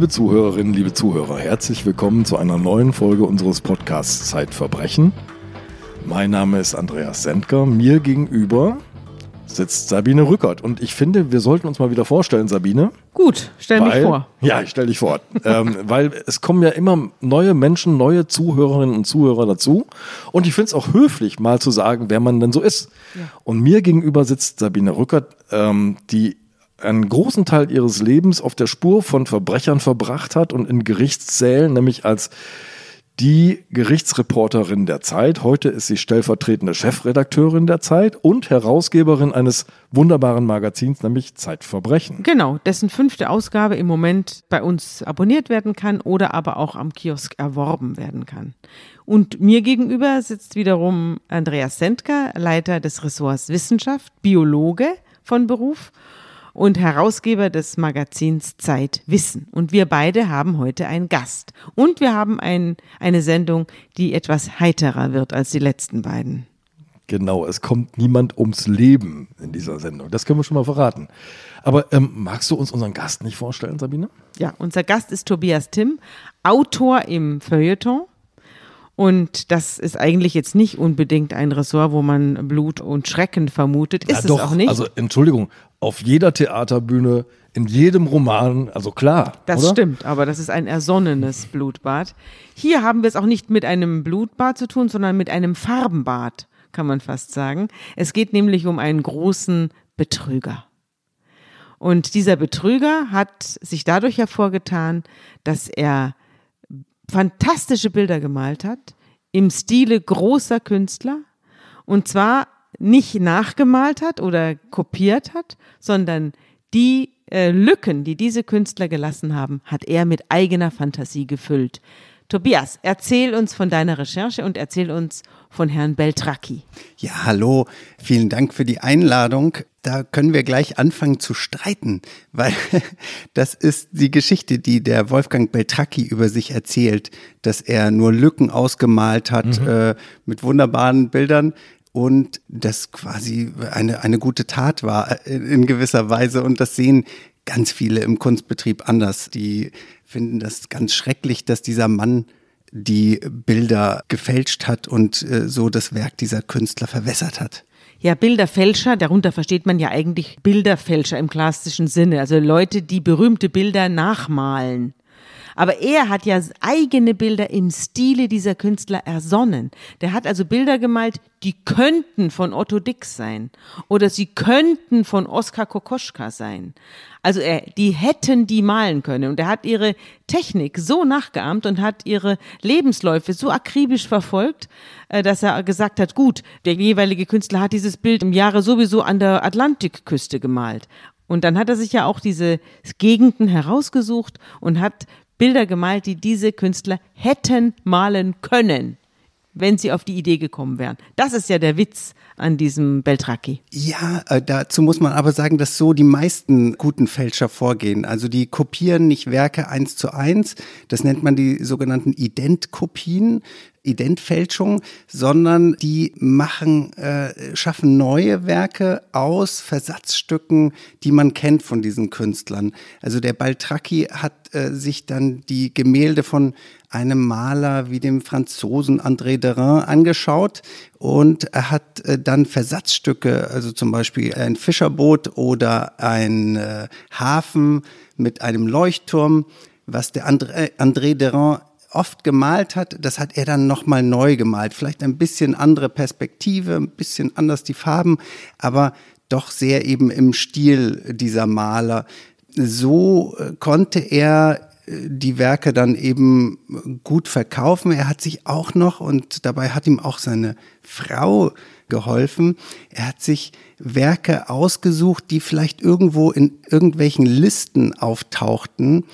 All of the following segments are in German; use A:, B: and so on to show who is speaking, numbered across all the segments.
A: Liebe Zuhörerinnen, liebe Zuhörer, herzlich willkommen zu einer neuen Folge unseres Podcasts Zeitverbrechen. Mein Name ist Andreas Sendker. Mir gegenüber sitzt Sabine Rückert. Und ich finde, wir sollten uns mal wieder vorstellen, Sabine.
B: Gut, stell
A: weil,
B: mich vor.
A: Ja, ich stelle dich vor. ähm, weil es kommen ja immer neue Menschen, neue Zuhörerinnen und Zuhörer dazu. Und ich finde es auch höflich, mal zu sagen, wer man denn so ist. Ja. Und mir gegenüber sitzt Sabine Rückert, ähm, die einen großen Teil ihres Lebens auf der Spur von Verbrechern verbracht hat und in Gerichtssälen, nämlich als die Gerichtsreporterin der Zeit. Heute ist sie stellvertretende Chefredakteurin der Zeit und Herausgeberin eines wunderbaren Magazins, nämlich Zeitverbrechen.
B: Genau, dessen fünfte Ausgabe im Moment bei uns abonniert werden kann oder aber auch am Kiosk erworben werden kann. Und mir gegenüber sitzt wiederum Andreas Sendker, Leiter des Ressorts Wissenschaft, Biologe von Beruf und Herausgeber des Magazins Zeit Wissen. Und wir beide haben heute einen Gast. Und wir haben ein, eine Sendung, die etwas heiterer wird als die letzten beiden.
A: Genau, es kommt niemand ums Leben in dieser Sendung. Das können wir schon mal verraten. Aber ähm, magst du uns unseren Gast nicht vorstellen, Sabine?
B: Ja, unser Gast ist Tobias Timm, Autor im Feuilleton und das ist eigentlich jetzt nicht unbedingt ein Ressort, wo man Blut und Schrecken vermutet. Ist
A: ja, doch,
B: es auch nicht.
A: Also Entschuldigung, auf jeder Theaterbühne, in jedem Roman, also klar.
B: Das
A: oder?
B: stimmt, aber das ist ein ersonnenes Blutbad. Hier haben wir es auch nicht mit einem Blutbad zu tun, sondern mit einem Farbenbad, kann man fast sagen. Es geht nämlich um einen großen Betrüger. Und dieser Betrüger hat sich dadurch hervorgetan, dass er fantastische Bilder gemalt hat, im Stile großer Künstler. Und zwar nicht nachgemalt hat oder kopiert hat, sondern die äh, Lücken, die diese Künstler gelassen haben, hat er mit eigener Fantasie gefüllt. Tobias, erzähl uns von deiner Recherche und erzähl uns von Herrn Beltracchi.
C: Ja, hallo, vielen Dank für die Einladung. Da können wir gleich anfangen zu streiten, weil das ist die Geschichte, die der Wolfgang Beltracchi über sich erzählt, dass er nur Lücken ausgemalt hat mhm. äh, mit wunderbaren Bildern und das quasi eine, eine gute Tat war äh, in gewisser Weise und das sehen ganz viele im Kunstbetrieb anders. Die finden das ganz schrecklich, dass dieser Mann die Bilder gefälscht hat und äh, so das Werk dieser Künstler verwässert hat.
B: Ja, Bilderfälscher, darunter versteht man ja eigentlich Bilderfälscher im klassischen Sinne, also Leute, die berühmte Bilder nachmalen. Aber er hat ja eigene Bilder im Stile dieser Künstler ersonnen. Der hat also Bilder gemalt, die könnten von Otto Dix sein oder sie könnten von Oskar Kokoschka sein. Also er, die hätten die malen können. Und er hat ihre Technik so nachgeahmt und hat ihre Lebensläufe so akribisch verfolgt, äh, dass er gesagt hat, gut, der jeweilige Künstler hat dieses Bild im Jahre sowieso an der Atlantikküste gemalt. Und dann hat er sich ja auch diese Gegenden herausgesucht und hat Bilder gemalt, die diese Künstler hätten malen können, wenn sie auf die Idee gekommen wären. Das ist ja der Witz an diesem Beltracchi.
C: Ja, äh, dazu muss man aber sagen, dass so die meisten guten Fälscher vorgehen. Also die kopieren nicht Werke eins zu eins. Das nennt man die sogenannten Identkopien. Identfälschung, sondern die machen, äh, schaffen neue Werke aus Versatzstücken, die man kennt von diesen Künstlern. Also der Baltracchi hat äh, sich dann die Gemälde von einem Maler wie dem Franzosen André Derain angeschaut und er hat äh, dann Versatzstücke, also zum Beispiel ein Fischerboot oder ein äh, Hafen mit einem Leuchtturm, was der André, André Derain oft gemalt hat, das hat er dann nochmal neu gemalt. Vielleicht ein bisschen andere Perspektive, ein bisschen anders die Farben, aber doch sehr eben im Stil dieser Maler. So äh, konnte er äh, die Werke dann eben gut verkaufen. Er hat sich auch noch, und dabei hat ihm auch seine Frau geholfen, er hat sich Werke ausgesucht, die vielleicht irgendwo in irgendwelchen Listen auftauchten,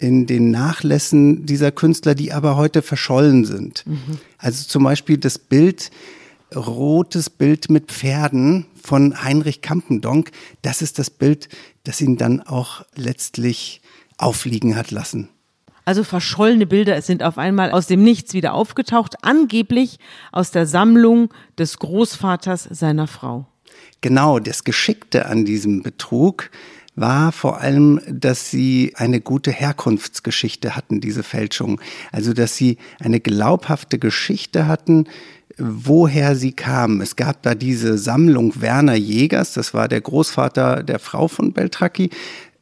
C: in den Nachlässen dieser Künstler, die aber heute verschollen sind. Mhm. Also zum Beispiel das Bild, rotes Bild mit Pferden von Heinrich Kampendonk, das ist das Bild, das ihn dann auch letztlich aufliegen hat lassen.
B: Also verschollene Bilder sind auf einmal aus dem Nichts wieder aufgetaucht, angeblich aus der Sammlung des Großvaters seiner Frau.
C: Genau, das Geschickte an diesem Betrug war vor allem, dass sie eine gute Herkunftsgeschichte hatten, diese Fälschung. Also, dass sie eine glaubhafte Geschichte hatten, woher sie kamen. Es gab da diese Sammlung Werner Jägers, das war der Großvater der Frau von Beltracchi.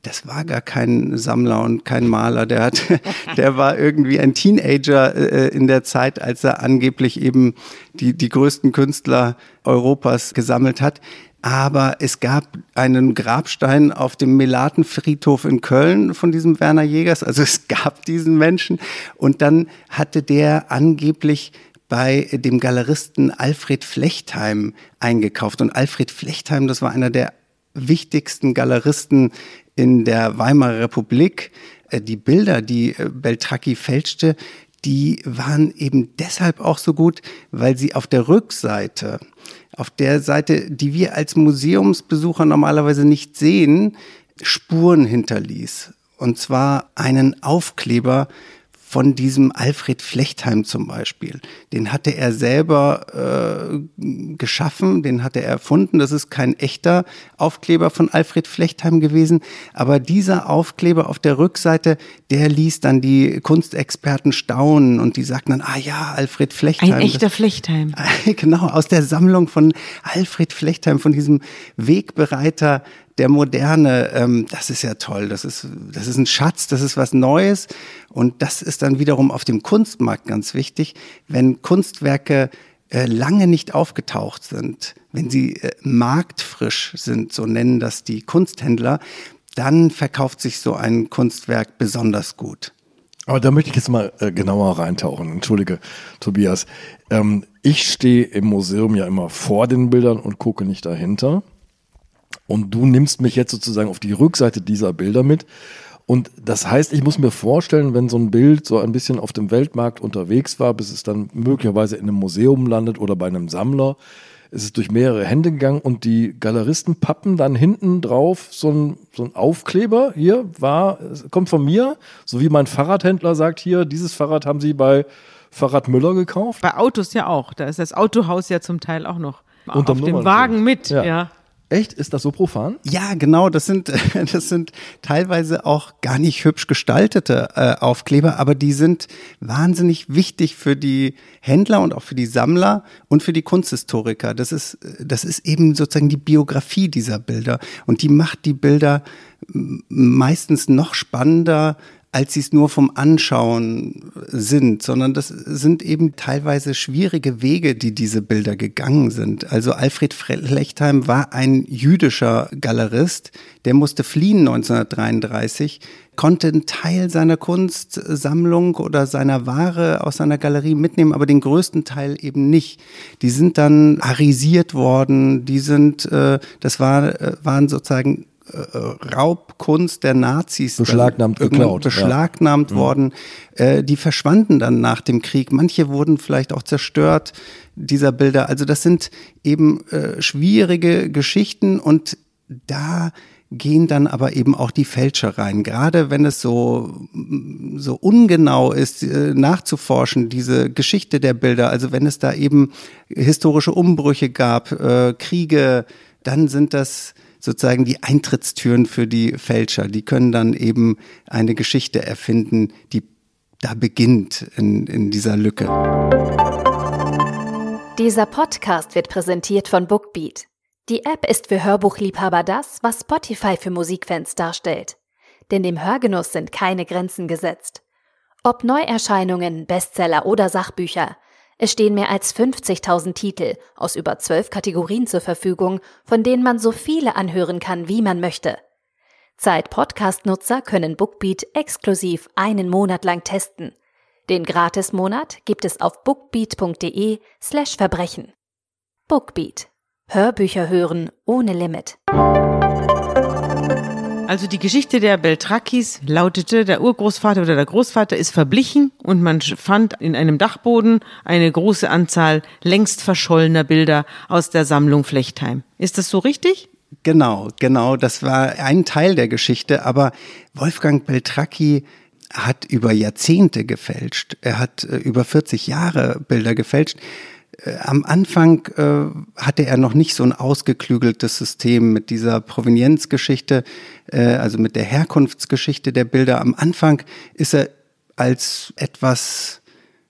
C: Das war gar kein Sammler und kein Maler. Der hat, der war irgendwie ein Teenager äh, in der Zeit, als er angeblich eben die, die größten Künstler Europas gesammelt hat. Aber es gab einen Grabstein auf dem Melatenfriedhof in Köln von diesem Werner Jägers. Also es gab diesen Menschen. Und dann hatte der angeblich bei dem Galeristen Alfred Flechtheim eingekauft. Und Alfred Flechtheim, das war einer der wichtigsten Galeristen in der Weimarer Republik. Äh, die Bilder, die äh, Beltracchi fälschte, die waren eben deshalb auch so gut, weil sie auf der Rückseite, auf der Seite, die wir als Museumsbesucher normalerweise nicht sehen, Spuren hinterließ. Und zwar einen Aufkleber von diesem Alfred Flechtheim zum Beispiel. Den hatte er selber äh, geschaffen, den hatte er erfunden. Das ist kein echter Aufkleber von Alfred Flechtheim gewesen, aber dieser Aufkleber auf der Rückseite, der ließ dann die Kunstexperten staunen und die sagten dann, ah ja, Alfred Flechtheim.
B: Ein echter das, Flechtheim.
C: Genau, aus der Sammlung von Alfred Flechtheim, von diesem Wegbereiter der Moderne, ähm, das ist ja toll, das ist, das ist ein Schatz, das ist was Neues. Und das ist dann wiederum auf dem Kunstmarkt ganz wichtig, wenn Kunstwerke äh, lange nicht aufgetaucht sind, wenn sie äh, marktfrisch sind, so nennen das die Kunsthändler, dann verkauft sich so ein Kunstwerk besonders gut.
A: Aber da möchte ich jetzt mal äh, genauer reintauchen. Entschuldige, Tobias. Ähm, ich stehe im Museum ja immer vor den Bildern und gucke nicht dahinter. Und du nimmst mich jetzt sozusagen auf die Rückseite dieser Bilder mit. Und das heißt, ich muss mir vorstellen, wenn so ein Bild so ein bisschen auf dem Weltmarkt unterwegs war, bis es dann möglicherweise in einem Museum landet oder bei einem Sammler, ist es durch mehrere Hände gegangen und die Galeristen pappen dann hinten drauf so ein, so ein Aufkleber. Hier war, kommt von mir, so wie mein Fahrradhändler sagt hier, dieses Fahrrad haben sie bei Fahrrad Müller gekauft.
B: Bei Autos ja auch. Da ist das Autohaus ja zum Teil auch noch. Unterm auf dem Wagen mit, ja. ja.
A: Echt? Ist das so profan?
C: Ja, genau. Das sind, das sind teilweise auch gar nicht hübsch gestaltete äh, Aufkleber, aber die sind wahnsinnig wichtig für die Händler und auch für die Sammler und für die Kunsthistoriker. Das ist, das ist eben sozusagen die Biografie dieser Bilder. Und die macht die Bilder meistens noch spannender, als sie es nur vom Anschauen sind, sondern das sind eben teilweise schwierige Wege, die diese Bilder gegangen sind. Also Alfred Flechtheim war ein jüdischer Galerist, der musste fliehen 1933, konnte einen Teil seiner Kunstsammlung oder seiner Ware aus seiner Galerie mitnehmen, aber den größten Teil eben nicht. Die sind dann arisiert worden, die sind, äh, das war, äh, waren sozusagen äh, Raubkunst der Nazis
A: beschlagnahmt geklaut,
C: beschlagnahmt ja. Mhm. worden. Äh, die verschwanden dann nach dem Krieg. Manche wurden vielleicht auch zerstört dieser Bilder. Also das sind eben äh, schwierige Geschichten und da gehen dann aber eben auch die Fälscher rein. Gerade wenn es so, so ungenau ist, äh, nachzuforschen, diese Geschichte der Bilder, also wenn es da eben historische Umbrüche gab, äh, Kriege, dann sind das sozusagen die Eintrittstüren für die Fälscher. Die können dann eben eine Geschichte erfinden, die da beginnt in, in dieser Lücke.
D: Dieser Podcast wird präsentiert von Bookbeat. Die App ist für Hörbuchliebhaber das, was Spotify für Musikfans darstellt. Denn dem Hörgenuss sind keine Grenzen gesetzt. Ob Neuerscheinungen, Bestseller oder Sachbücher – es stehen mehr als 50.000 Titel aus über zwölf Kategorien zur Verfügung, von denen man so viele anhören kann, wie man möchte. Zeit-Podcast-Nutzer können Bookbeat exklusiv einen Monat lang testen. Den Gratis-Monat gibt es auf bookbeat.de slash Verbrechen. Bookbeat. Hörbücher hören ohne Limit.
B: Also die Geschichte der Beltrakis lautete, der Urgroßvater oder der Großvater ist verblichen und man fand in einem Dachboden eine große Anzahl längst verschollener Bilder aus der Sammlung Flechtheim. Ist das so richtig?
C: Genau, genau. Das war ein Teil der Geschichte, aber Wolfgang Beltracchi hat über Jahrzehnte gefälscht. Er hat äh, über 40 Jahre Bilder gefälscht am Anfang äh, hatte er noch nicht so ein ausgeklügeltes System mit dieser Provenienzgeschichte, äh, also mit der Herkunftsgeschichte der Bilder. Am Anfang ist er als etwas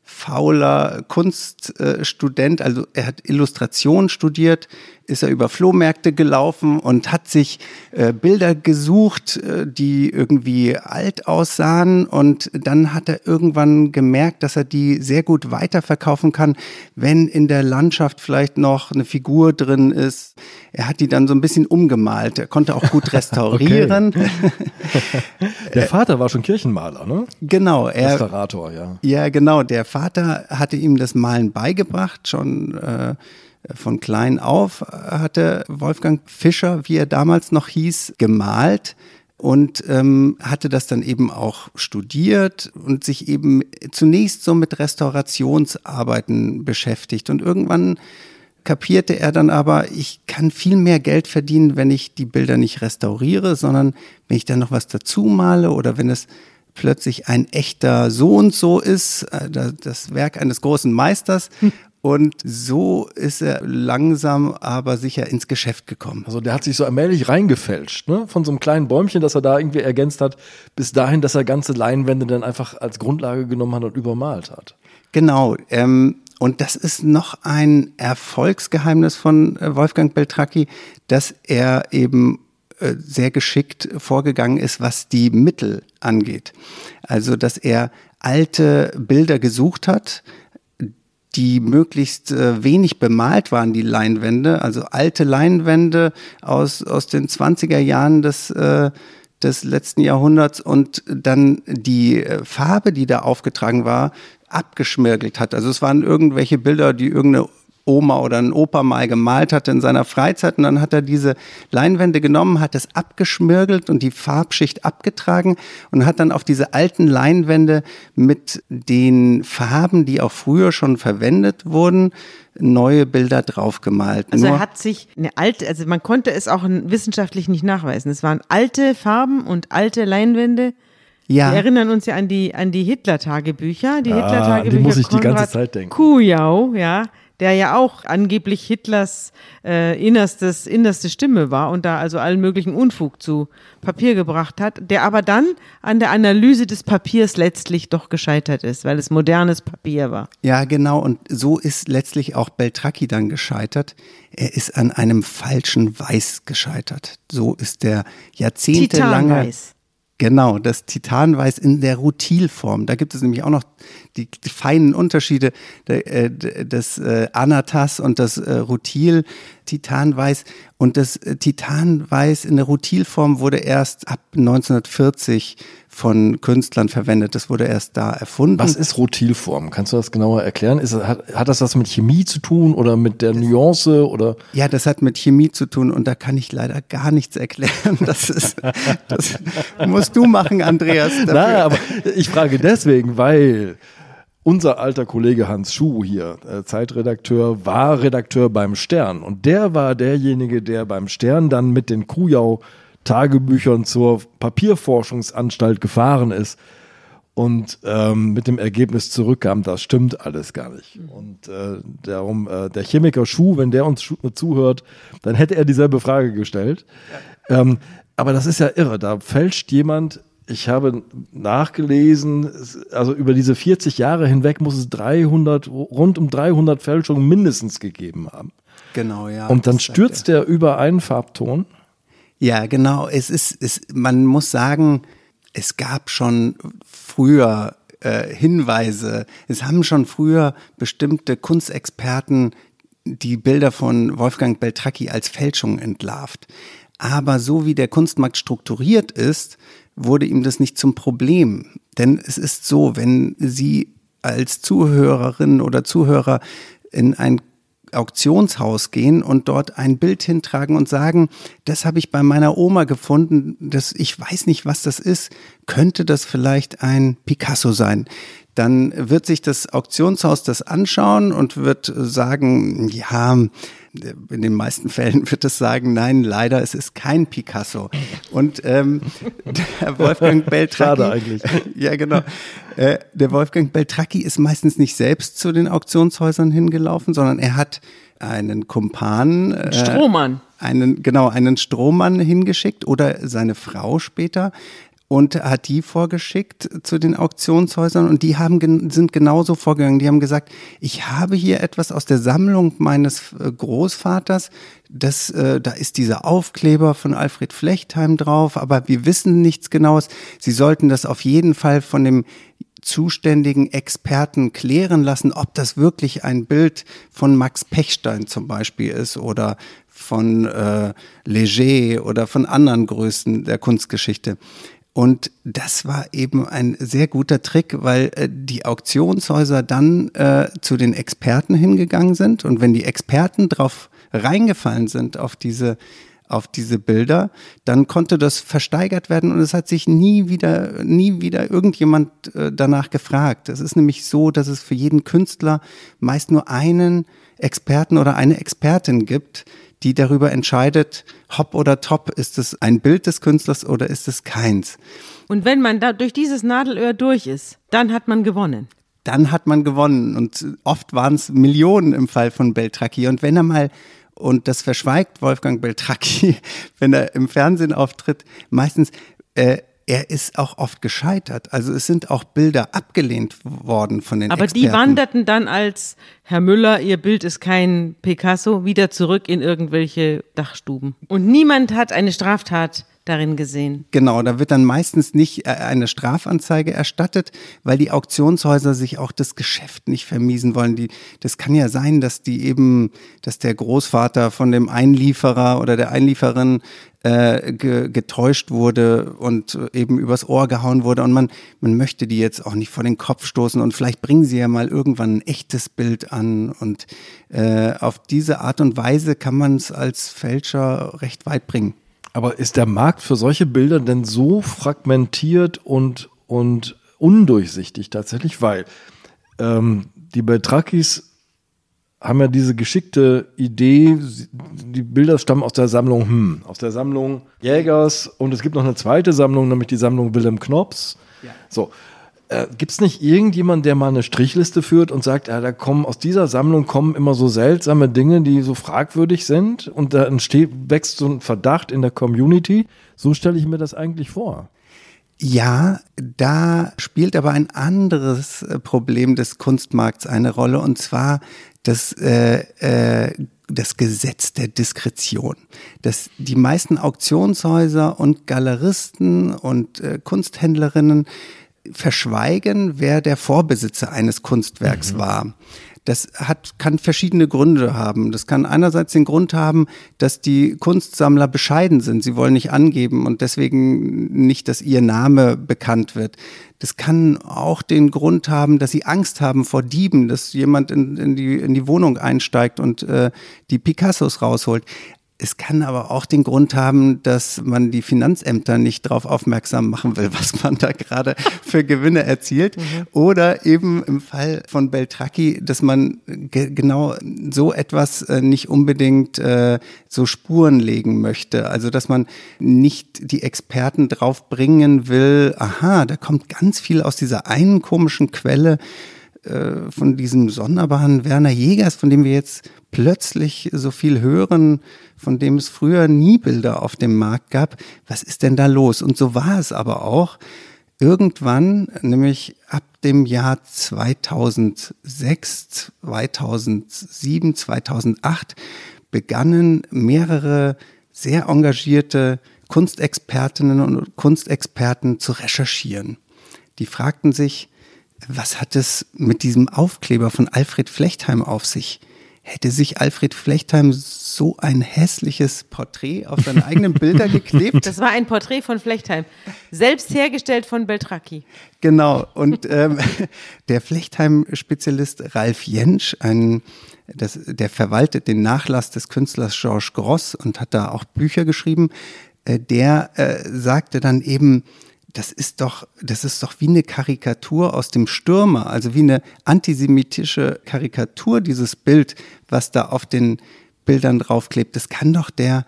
C: fauler Kunststudent, also er hat Illustration studiert, ist er über Flohmärkte gelaufen und hat sich äh, Bilder gesucht, äh, die irgendwie alt aussahen. Und dann hat er irgendwann gemerkt, dass er die sehr gut weiterverkaufen kann, wenn in der Landschaft vielleicht noch eine Figur drin ist. Er hat die dann so ein bisschen umgemalt. Er konnte auch gut restaurieren.
A: der Vater war schon Kirchenmaler, ne?
C: Genau.
A: Er, Restaurator, ja.
C: Ja, genau. Der Vater hatte ihm das Malen beigebracht, schon äh, von klein auf hatte Wolfgang Fischer, wie er damals noch hieß, gemalt und ähm, hatte das dann eben auch studiert und sich eben zunächst so mit Restaurationsarbeiten beschäftigt. Und irgendwann kapierte er dann aber, ich kann viel mehr Geld verdienen, wenn ich die Bilder nicht restauriere, sondern wenn ich dann noch was dazu male oder wenn es plötzlich ein echter so und so ist, äh, das Werk eines großen Meisters. Und so ist er langsam aber sicher ins Geschäft gekommen.
A: Also der hat sich so allmählich reingefälscht, ne? Von so einem kleinen Bäumchen, das er da irgendwie ergänzt hat, bis dahin, dass er ganze Leinwände dann einfach als Grundlage genommen hat und übermalt hat.
C: Genau. Ähm, und das ist noch ein Erfolgsgeheimnis von äh, Wolfgang Beltracchi, dass er eben äh, sehr geschickt vorgegangen ist, was die Mittel angeht. Also, dass er alte Bilder gesucht hat, die möglichst äh, wenig bemalt waren, die Leinwände, also alte Leinwände aus, aus den 20er Jahren des, äh, des letzten Jahrhunderts und dann die äh, Farbe, die da aufgetragen war, abgeschmirgelt hat. Also es waren irgendwelche Bilder, die irgendeine Oma oder ein Opa mal gemalt hatte in seiner Freizeit. Und dann hat er diese Leinwände genommen, hat es abgeschmirgelt und die Farbschicht abgetragen und hat dann auf diese alten Leinwände mit den Farben, die auch früher schon verwendet wurden, neue Bilder draufgemalt.
B: Also er hat sich eine alte, also man konnte es auch wissenschaftlich nicht nachweisen. Es waren alte Farben und alte Leinwände. Ja. Wir erinnern uns ja an die, an die Hitler-Tagebücher. Die
A: ah,
B: Hitler-Tagebücher.
A: Die muss ich Konrad die ganze Zeit denken.
B: Kujau, ja der ja auch angeblich Hitlers äh, innerstes, innerste Stimme war und da also allen möglichen Unfug zu Papier gebracht hat, der aber dann an der Analyse des Papiers letztlich doch gescheitert ist, weil es modernes Papier war.
C: Ja, genau. Und so ist letztlich auch Beltracchi dann gescheitert. Er ist an einem falschen Weiß gescheitert. So ist der jahrzehntelange. Titanweiß. Genau, das Titanweiß in der Rutilform. Da gibt es nämlich auch noch die, die feinen Unterschiede äh, des äh, Anatas und das äh, Rutil Titanweiß. Und das Titanweiß in der Rutilform wurde erst ab 1940 von Künstlern verwendet. Das wurde erst da erfunden.
A: Was ist Rutilform? Kannst du das genauer erklären? Ist, hat, hat das was mit Chemie zu tun oder mit der Nuance oder?
C: Ja, das hat mit Chemie zu tun und da kann ich leider gar nichts erklären. Das ist, das musst du machen, Andreas.
A: Dafür. Nein, aber ich frage deswegen, weil unser alter Kollege Hans Schuh hier, äh, Zeitredakteur, war Redakteur beim Stern und der war derjenige, der beim Stern dann mit den Kujau Tagebüchern zur Papierforschungsanstalt gefahren ist und ähm, mit dem Ergebnis zurückkam, das stimmt alles gar nicht. Und äh, darum, äh, der Chemiker Schuh, wenn der uns zuhört, dann hätte er dieselbe Frage gestellt. Ja. Ähm, aber das ist ja irre, da fälscht jemand ich habe nachgelesen, also über diese 40 Jahre hinweg muss es 300, rund um 300 Fälschungen mindestens gegeben haben.
C: Genau, ja.
A: Und dann stürzt er über einen Farbton.
C: Ja, genau. Es ist, es, man muss sagen, es gab schon früher äh, Hinweise. Es haben schon früher bestimmte Kunstexperten die Bilder von Wolfgang Beltracchi als Fälschung entlarvt. Aber so wie der Kunstmarkt strukturiert ist, wurde ihm das nicht zum Problem. Denn es ist so, wenn Sie als Zuhörerin oder Zuhörer in ein Auktionshaus gehen und dort ein Bild hintragen und sagen, das habe ich bei meiner Oma gefunden, das, ich weiß nicht, was das ist, könnte das vielleicht ein Picasso sein? Dann wird sich das Auktionshaus das anschauen und wird sagen, ja, In den meisten Fällen wird es sagen, nein, leider, es ist kein Picasso. Und ähm, der Wolfgang Beltracchi,
A: Schade eigentlich.
C: ja genau, äh, der Wolfgang Beltracchi ist meistens nicht selbst zu den Auktionshäusern hingelaufen, sondern er hat einen Kumpan, äh,
B: Strohmann.
C: einen genau einen Strohmann hingeschickt oder seine Frau später und hat die vorgeschickt zu den Auktionshäusern und die haben sind genauso vorgegangen. Die haben gesagt, ich habe hier etwas aus der Sammlung meines äh, Großvaters. Das, äh, da ist dieser Aufkleber von Alfred Flechtheim drauf, aber wir wissen nichts Genaues. Sie sollten das auf jeden Fall von dem zuständigen Experten klären lassen, ob das wirklich ein Bild von Max Pechstein zum Beispiel ist oder von äh, Leger oder von anderen Größen der Kunstgeschichte. Und das war eben ein sehr guter Trick, weil äh, die Auktionshäuser dann äh, zu den Experten hingegangen sind. Und wenn die Experten drauf reingefallen sind auf diese auf diese Bilder, dann konnte das versteigert werden und es hat sich nie wieder, nie wieder irgendjemand äh, danach gefragt. Es ist nämlich so, dass es für jeden Künstler meist nur einen Experten oder eine Expertin gibt, die darüber entscheidet, hopp oder top, ist es ein Bild des Künstlers oder ist es keins.
B: Und wenn man da durch dieses Nadelöhr durch ist, dann hat man gewonnen.
C: dann hat man gewonnen. Und oft waren es Millionen im Fall von Beltracchi. Und wenn er mal, und das verschweigt Wolfgang Beltracchi, wenn er im Fernsehen auftritt, meistens, äh, er ist auch oft gescheitert. Also es sind auch Bilder abgelehnt worden von den
B: Aber
C: Experten.
B: die wanderten dann als Herr Müller, Ihr Bild ist kein Picasso, wieder zurück in irgendwelche Dachstuben. Und niemand hat eine Straftat darin gesehen.
C: Genau, da wird dann meistens nicht äh, eine Strafanzeige erstattet, weil die Auktionshäuser sich auch das Geschäft nicht vermiesen wollen. Die, das kann ja sein, dass die eben, dass der Großvater von dem Einlieferer oder der Einlieferin äh, ge, getäuscht wurde und eben übers Ohr gehauen wurde und man, man möchte die jetzt auch nicht vor den Kopf stoßen und vielleicht bringen sie ja mal irgendwann ein echtes Bild an und äh, auf diese Art und Weise kann man es als Fälscher recht weit bringen.
A: Aber ist der Markt für solche Bilder denn so fragmentiert und, und undurchsichtig tatsächlich? Weil ähm, die Beltrakis haben ja diese geschickte Idee, die Bilder stammen aus der Sammlung, hm, aus der Sammlung Jägers und es gibt noch eine zweite Sammlung, nämlich die Sammlung Wilhelm Knops. So. Äh, Gibt es nicht irgendjemand, der mal eine Strichliste führt und sagt, ja, da kommen aus dieser Sammlung kommen immer so seltsame Dinge, die so fragwürdig sind und da entsteht, wächst so ein Verdacht in der Community? So stelle ich mir das eigentlich vor.
C: Ja, da spielt aber ein anderes äh, Problem des Kunstmarkts eine Rolle und zwar das, äh, äh, das Gesetz der Diskretion. Dass die meisten Auktionshäuser und Galeristen und äh, Kunsthändlerinnen verschweigen, wer der Vorbesitzer eines Kunstwerks war. Das hat, kann verschiedene Gründe haben. Das kann einerseits den Grund haben, dass die Kunstsammler bescheiden sind. Sie wollen nicht angeben und deswegen nicht, dass ihr Name bekannt wird. Das kann auch den Grund haben, dass sie Angst haben vor Dieben, dass jemand in, in, die, in die Wohnung einsteigt und äh, die Picassos rausholt. Es kann aber auch den Grund haben, dass man die Finanzämter nicht darauf aufmerksam machen will, was man da gerade für Gewinne erzielt. Oder eben im Fall von Beltracchi, dass man ge genau so etwas äh, nicht unbedingt äh, so Spuren legen möchte. Also dass man nicht die Experten drauf bringen will, aha, da kommt ganz viel aus dieser einen komischen Quelle äh, von diesem sonderbaren Werner Jägers, von dem wir jetzt plötzlich so viel hören, von dem es früher nie Bilder auf dem Markt gab. Was ist denn da los? Und so war es aber auch. Irgendwann, nämlich ab dem Jahr 2006, 2007, 2008, begannen mehrere sehr engagierte Kunstexpertinnen und Kunstexperten zu recherchieren. Die fragten sich, was hat es mit diesem Aufkleber von Alfred Flechtheim auf sich? Hätte sich Alfred Flechtheim so ein hässliches Porträt auf seine eigenen Bilder geklebt?
B: Das war ein Porträt von Flechtheim, selbst hergestellt von Beltracchi.
C: Genau. Und ähm, der Flechtheim-Spezialist Ralf Jentsch, ein, das, der verwaltet den Nachlass des Künstlers Georges Gross und hat da auch Bücher geschrieben, äh, der äh, sagte dann eben, das ist doch, das ist doch wie eine Karikatur aus dem Stürmer, also wie eine antisemitische Karikatur, dieses Bild, was da auf den Bildern draufklebt, das kann doch der,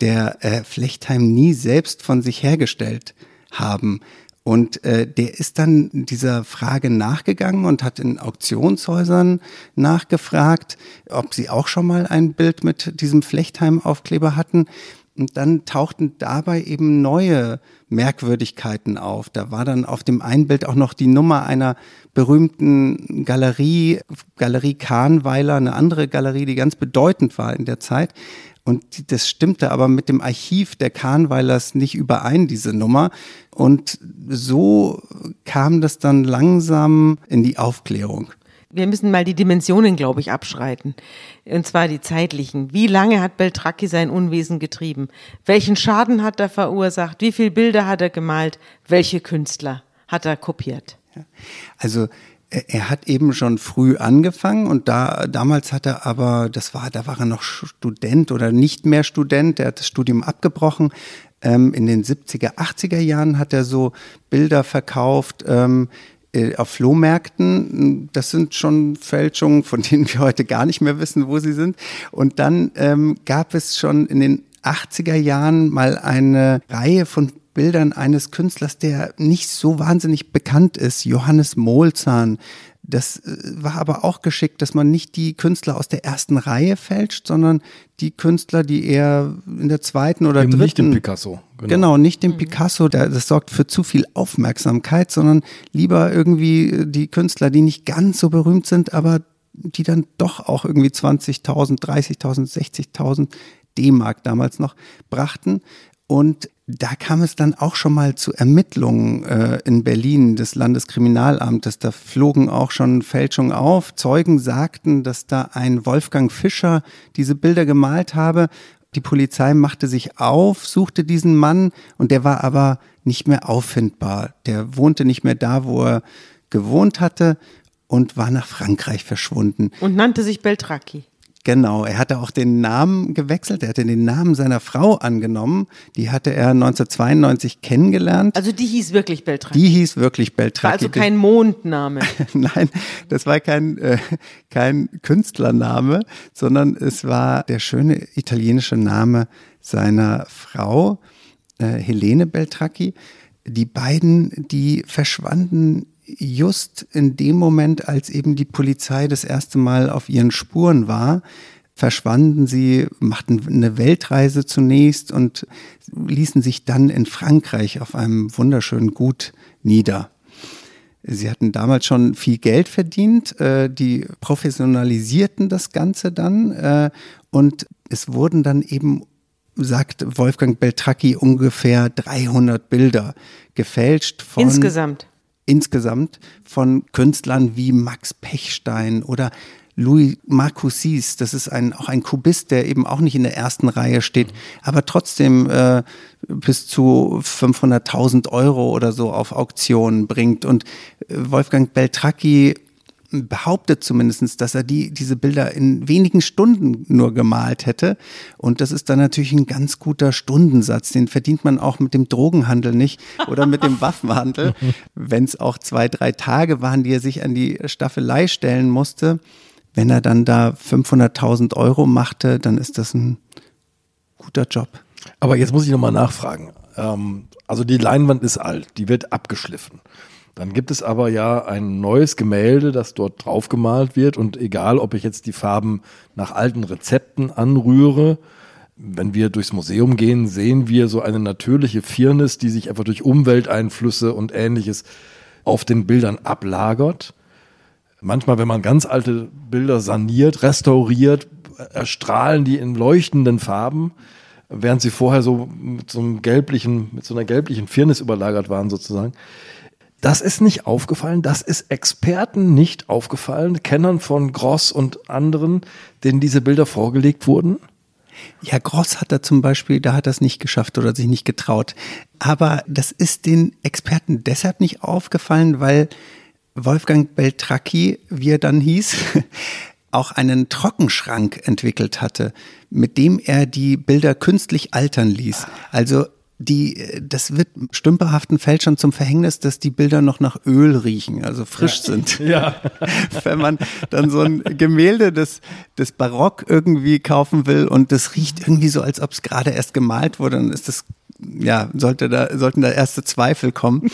C: der äh, Flechtheim nie selbst von sich hergestellt haben. Und äh, der ist dann dieser Frage nachgegangen und hat in Auktionshäusern nachgefragt, ob sie auch schon mal ein Bild mit diesem Flechtheim-Aufkleber hatten. Und dann tauchten dabei eben neue Merkwürdigkeiten auf. Da war dann auf dem einen Bild auch noch die Nummer einer berühmten Galerie, Galerie Kahnweiler, eine andere Galerie, die ganz bedeutend war in der Zeit. Und das stimmte aber mit dem Archiv der Kahnweilers nicht überein, diese Nummer. Und so kam das dann langsam in die Aufklärung.
B: Wir müssen mal die Dimensionen, glaube ich, abschreiten. Und zwar die zeitlichen. Wie lange hat Beltracchi sein Unwesen getrieben? Welchen Schaden hat er verursacht? Wie viele Bilder hat er gemalt? Welche Künstler hat er kopiert?
C: Also er hat eben schon früh angefangen und da damals hat er aber, das war, da war er noch Student oder nicht mehr Student, er hat das Studium abgebrochen. Ähm, in den 70er, 80er Jahren hat er so Bilder verkauft. Ähm, äh, auf Flohmärkten, das sind schon Fälschungen, von denen wir heute gar nicht mehr wissen, wo sie sind. Und dann ähm, gab es schon in den 80er Jahren mal eine Reihe von Bildern eines Künstlers, der nicht so wahnsinnig bekannt ist, Johannes Molzahn. Das äh, war aber auch geschickt, dass man nicht die Künstler aus der ersten Reihe fälscht, sondern die Künstler, die eher in der zweiten oder Eben dritten.
A: Nicht den Picasso.
C: Genau, genau nicht den mhm. Picasso, der, das sorgt für zu viel Aufmerksamkeit, sondern lieber irgendwie die Künstler, die nicht ganz so berühmt sind, aber die dann doch auch irgendwie 20.000, 30.000, 60.000 D-Mark damals noch brachten. Und da kam es dann auch schon mal zu Ermittlungen äh, in Berlin des Landeskriminalamtes. Da flogen auch schon Fälschungen auf. Zeugen sagten, dass da ein Wolfgang Fischer diese Bilder gemalt habe. Die Polizei machte sich auf, suchte diesen Mann und der war aber nicht mehr auffindbar. Der wohnte nicht mehr da, wo er gewohnt hatte und war nach Frankreich verschwunden.
B: Und nannte sich Beltracchi.
C: Genau, er hatte auch den Namen gewechselt, er hatte den Namen seiner Frau angenommen, die hatte er 1992 kennengelernt.
B: Also die hieß wirklich Beltracchi?
C: Die hieß wirklich Beltracchi. War
B: also kein Mondname?
C: Nein, das war kein, äh, kein Künstlername, sondern es war der schöne italienische Name seiner Frau, äh, Helene Beltracchi. Die beiden, die verschwanden just in dem Moment, als eben die Polizei das erste Mal auf ihren Spuren war, verschwanden sie, machten eine Weltreise zunächst und ließen sich dann in Frankreich auf einem wunderschönen Gut nieder. Sie hatten damals schon viel Geld verdient, äh, die professionalisierten das Ganze dann äh, und es wurden dann eben sagt Wolfgang Beltracchi ungefähr 300 Bilder gefälscht
B: von insgesamt
C: insgesamt von Künstlern wie Max Pechstein oder Louis Marcoussis, das ist ein, auch ein Kubist, der eben auch nicht in der ersten Reihe steht, aber trotzdem äh, bis zu 500.000 Euro oder so auf Auktionen bringt. Und äh, Wolfgang Beltracchi behauptet zumindest, dass er die, diese Bilder in wenigen Stunden nur gemalt hätte. Und das ist dann natürlich ein ganz guter Stundensatz. Den verdient man auch mit dem Drogenhandel nicht oder mit dem Waffenhandel. Wenn es auch zwei, drei Tage waren, die er sich an die Staffelei stellen musste. Wenn er dann da 500.000 Euro machte, dann ist das ein guter Job.
A: Aber jetzt muss ich nochmal nachfragen. Ähm, also die Leinwand ist alt, die wird abgeschliffen. Dann gibt es aber ja ein neues Gemälde, das dort drauf gemalt wird. Und egal, ob ich jetzt die Farben nach alten Rezepten anrühre, wenn wir durchs Museum gehen, sehen wir so eine natürliche Firnis, die sich einfach durch Umwelteinflüsse und ähnliches auf den Bildern ablagert. Manchmal, wenn man ganz alte Bilder saniert, restauriert, erstrahlen die in leuchtenden Farben, während sie vorher so mit so einem gelblichen, mit so einer gelblichen Firnis überlagert waren sozusagen. Das ist nicht aufgefallen, das ist Experten nicht aufgefallen, Kennern von Gross und anderen, denen diese Bilder vorgelegt wurden?
C: Ja, Gross hat da zum Beispiel, da hat das nicht geschafft oder sich nicht getraut. Aber das ist den Experten deshalb nicht aufgefallen, weil Wolfgang Beltracchi, wie er dann hieß, auch einen Trockenschrank entwickelt hatte, mit dem er die Bilder künstlich altern ließ. Also die, das wird stümperhaften Fälschern zum Verhängnis, dass die Bilder noch nach Öl riechen, also frisch ja. sind.
A: Ja.
C: Wenn man dann so ein Gemälde des, des Barock irgendwie kaufen will und das riecht irgendwie so, als ob es gerade erst gemalt wurde, dann ist das ja, sollte da, sollten da erste Zweifel kommen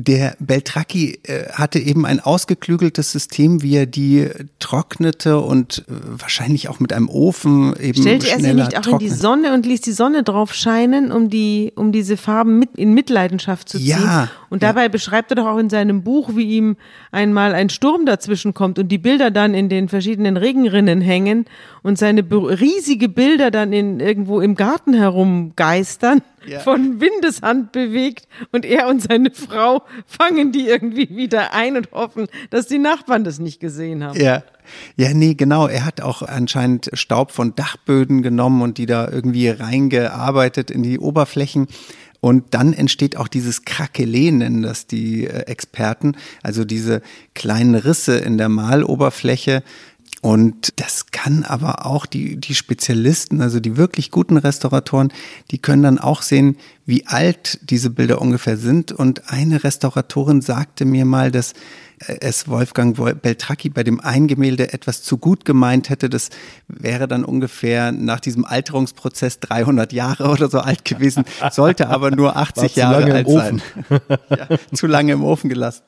C: der Beltracchi äh, hatte eben ein ausgeklügeltes System, wie er die trocknete und äh, wahrscheinlich auch mit einem Ofen eben
B: Stellte
C: er
B: sie nicht auch trocknet. in die Sonne und ließ die Sonne drauf scheinen, um die, um diese Farben mit in Mitleidenschaft zu ziehen?
C: Ja.
B: Und dabei
C: ja.
B: beschreibt er doch auch in seinem Buch, wie ihm einmal ein Sturm dazwischen kommt und die Bilder dann in den verschiedenen Regenrinnen hängen und seine riesige Bilder dann in irgendwo im Garten herumgeistern ja. von Windeshand bewegt und er und seine Frau fangen die irgendwie wieder ein und hoffen, dass die Nachbarn das nicht gesehen haben.
C: Ja. Ja, nee, genau. Er hat auch anscheinend Staub von Dachböden genommen und die da irgendwie reingearbeitet in die Oberflächen. Und dann entsteht auch dieses Krakelé, nennen das die äh, Experten, also diese kleinen Risse in der Maloberfläche, und das kann aber auch die, die Spezialisten, also die wirklich guten Restauratoren, die können dann auch sehen, wie alt diese Bilder ungefähr sind. Und eine Restauratorin sagte mir mal, dass es Wolfgang Beltracchi bei dem einen Gemälde etwas zu gut gemeint hätte. Das wäre dann ungefähr nach diesem Alterungsprozess 300 Jahre oder so alt gewesen, sollte aber nur 80 Jahre alt sein. ja, zu lange im Ofen gelassen.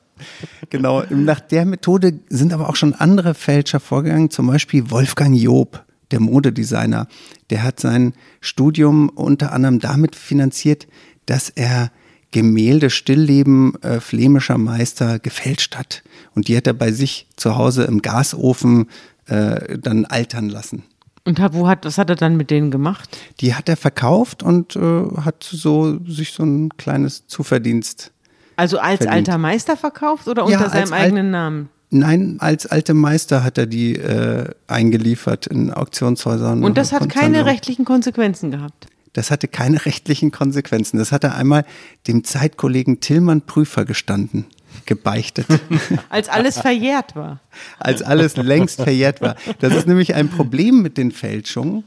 C: Genau, nach der Methode sind aber auch schon andere Fälscher vorgegangen, zum Beispiel Wolfgang Job, der Modedesigner. Der hat sein Studium unter anderem damit finanziert, dass er Gemälde Stillleben äh, flämischer Meister gefälscht hat. Und die hat er bei sich zu Hause im Gasofen äh, dann altern lassen.
B: Und wo hat, was hat er dann mit denen gemacht?
C: Die hat er verkauft und äh, hat so sich so ein kleines Zuverdienst.
B: Also als verdient. alter Meister verkauft oder unter ja, seinem eigenen Namen?
C: Nein, als alte Meister hat er die äh, eingeliefert in Auktionshäusern.
B: Und das hat keine rechtlichen Konsequenzen gehabt.
C: Das hatte keine rechtlichen Konsequenzen. Das hat er einmal dem Zeitkollegen Tillmann Prüfer gestanden, gebeichtet.
B: Als alles verjährt war.
C: Als alles längst verjährt war. Das ist nämlich ein Problem mit den Fälschungen.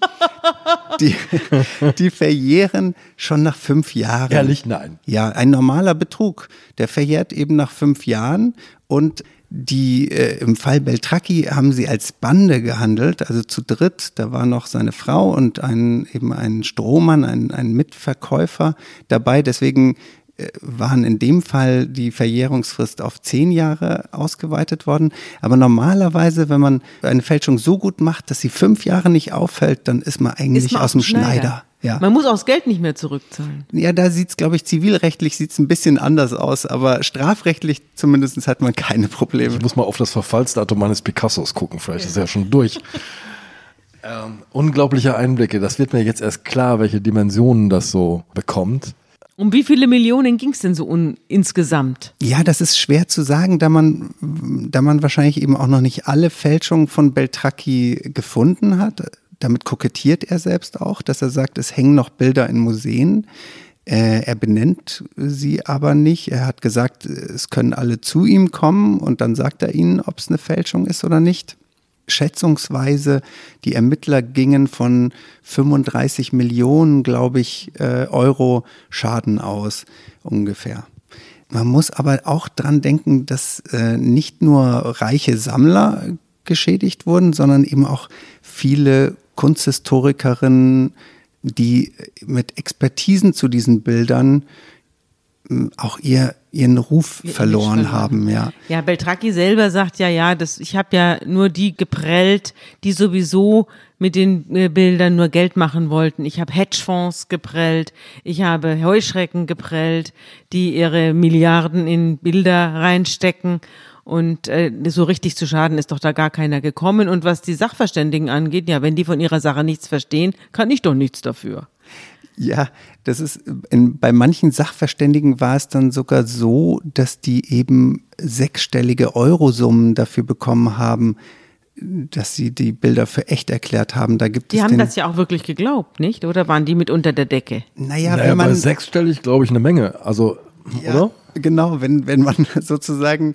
C: Die, die verjähren schon nach fünf Jahren.
A: Ehrlich, nein.
C: Ja, ein normaler Betrug. Der verjährt eben nach fünf Jahren und die äh, im Fall Beltracchi haben sie als Bande gehandelt, also zu dritt. Da war noch seine Frau und ein eben ein Strohmann, ein, ein Mitverkäufer dabei. Deswegen waren in dem Fall die Verjährungsfrist auf zehn Jahre ausgeweitet worden. Aber normalerweise, wenn man eine Fälschung so gut macht, dass sie fünf Jahre nicht auffällt, dann ist man eigentlich ist man aus dem Schneider. Schneider.
B: Ja. Man muss auch das Geld nicht mehr zurückzahlen.
C: Ja, da sieht es, glaube ich, zivilrechtlich sieht's ein bisschen anders aus, aber strafrechtlich zumindest hat man keine Probleme.
A: Ich muss mal auf das Verfallsdatum meines Picassos gucken, vielleicht ja. ist er ja schon durch. ähm, unglaubliche Einblicke, das wird mir jetzt erst klar, welche Dimensionen das so bekommt.
B: Um wie viele Millionen ging es denn so insgesamt?
C: Ja, das ist schwer zu sagen, da man, da man wahrscheinlich eben auch noch nicht alle Fälschungen von Beltracchi gefunden hat damit kokettiert er selbst auch, dass er sagt, es hängen noch Bilder in Museen. Äh, er benennt sie aber nicht. Er hat gesagt, es können alle zu ihm kommen und dann sagt er ihnen, ob es eine Fälschung ist oder nicht. Schätzungsweise, die Ermittler gingen von 35 Millionen, glaube ich, äh, Euro Schaden aus, ungefähr. Man muss aber auch dran denken, dass äh, nicht nur reiche Sammler geschädigt wurden, sondern eben auch viele Kunsthistorikerin, die mit Expertisen zu diesen Bildern auch ihr ihren Ruf verloren haben, ja.
B: Ja, Beltracchi selber sagt ja, ja, das, ich habe ja nur die geprellt, die sowieso mit den äh, Bildern nur Geld machen wollten. Ich habe Hedgefonds geprellt, ich habe Heuschrecken geprellt, die ihre Milliarden in Bilder reinstecken und äh, so richtig zu Schaden ist doch da gar keiner gekommen. Und was die Sachverständigen angeht, ja, wenn die von ihrer Sache nichts verstehen, kann ich doch nichts dafür.
C: Ja, das ist, in, bei manchen Sachverständigen war es dann sogar so, dass die eben sechsstellige Eurosummen dafür bekommen haben, dass sie die Bilder für echt erklärt haben. Da gibt
B: die
C: es
B: haben das ja auch wirklich geglaubt, nicht? Oder waren die mit unter der Decke?
A: Naja, naja wenn man. Bei sechsstellig glaube ich eine Menge. Also, ja, oder?
C: Genau, wenn, wenn man sozusagen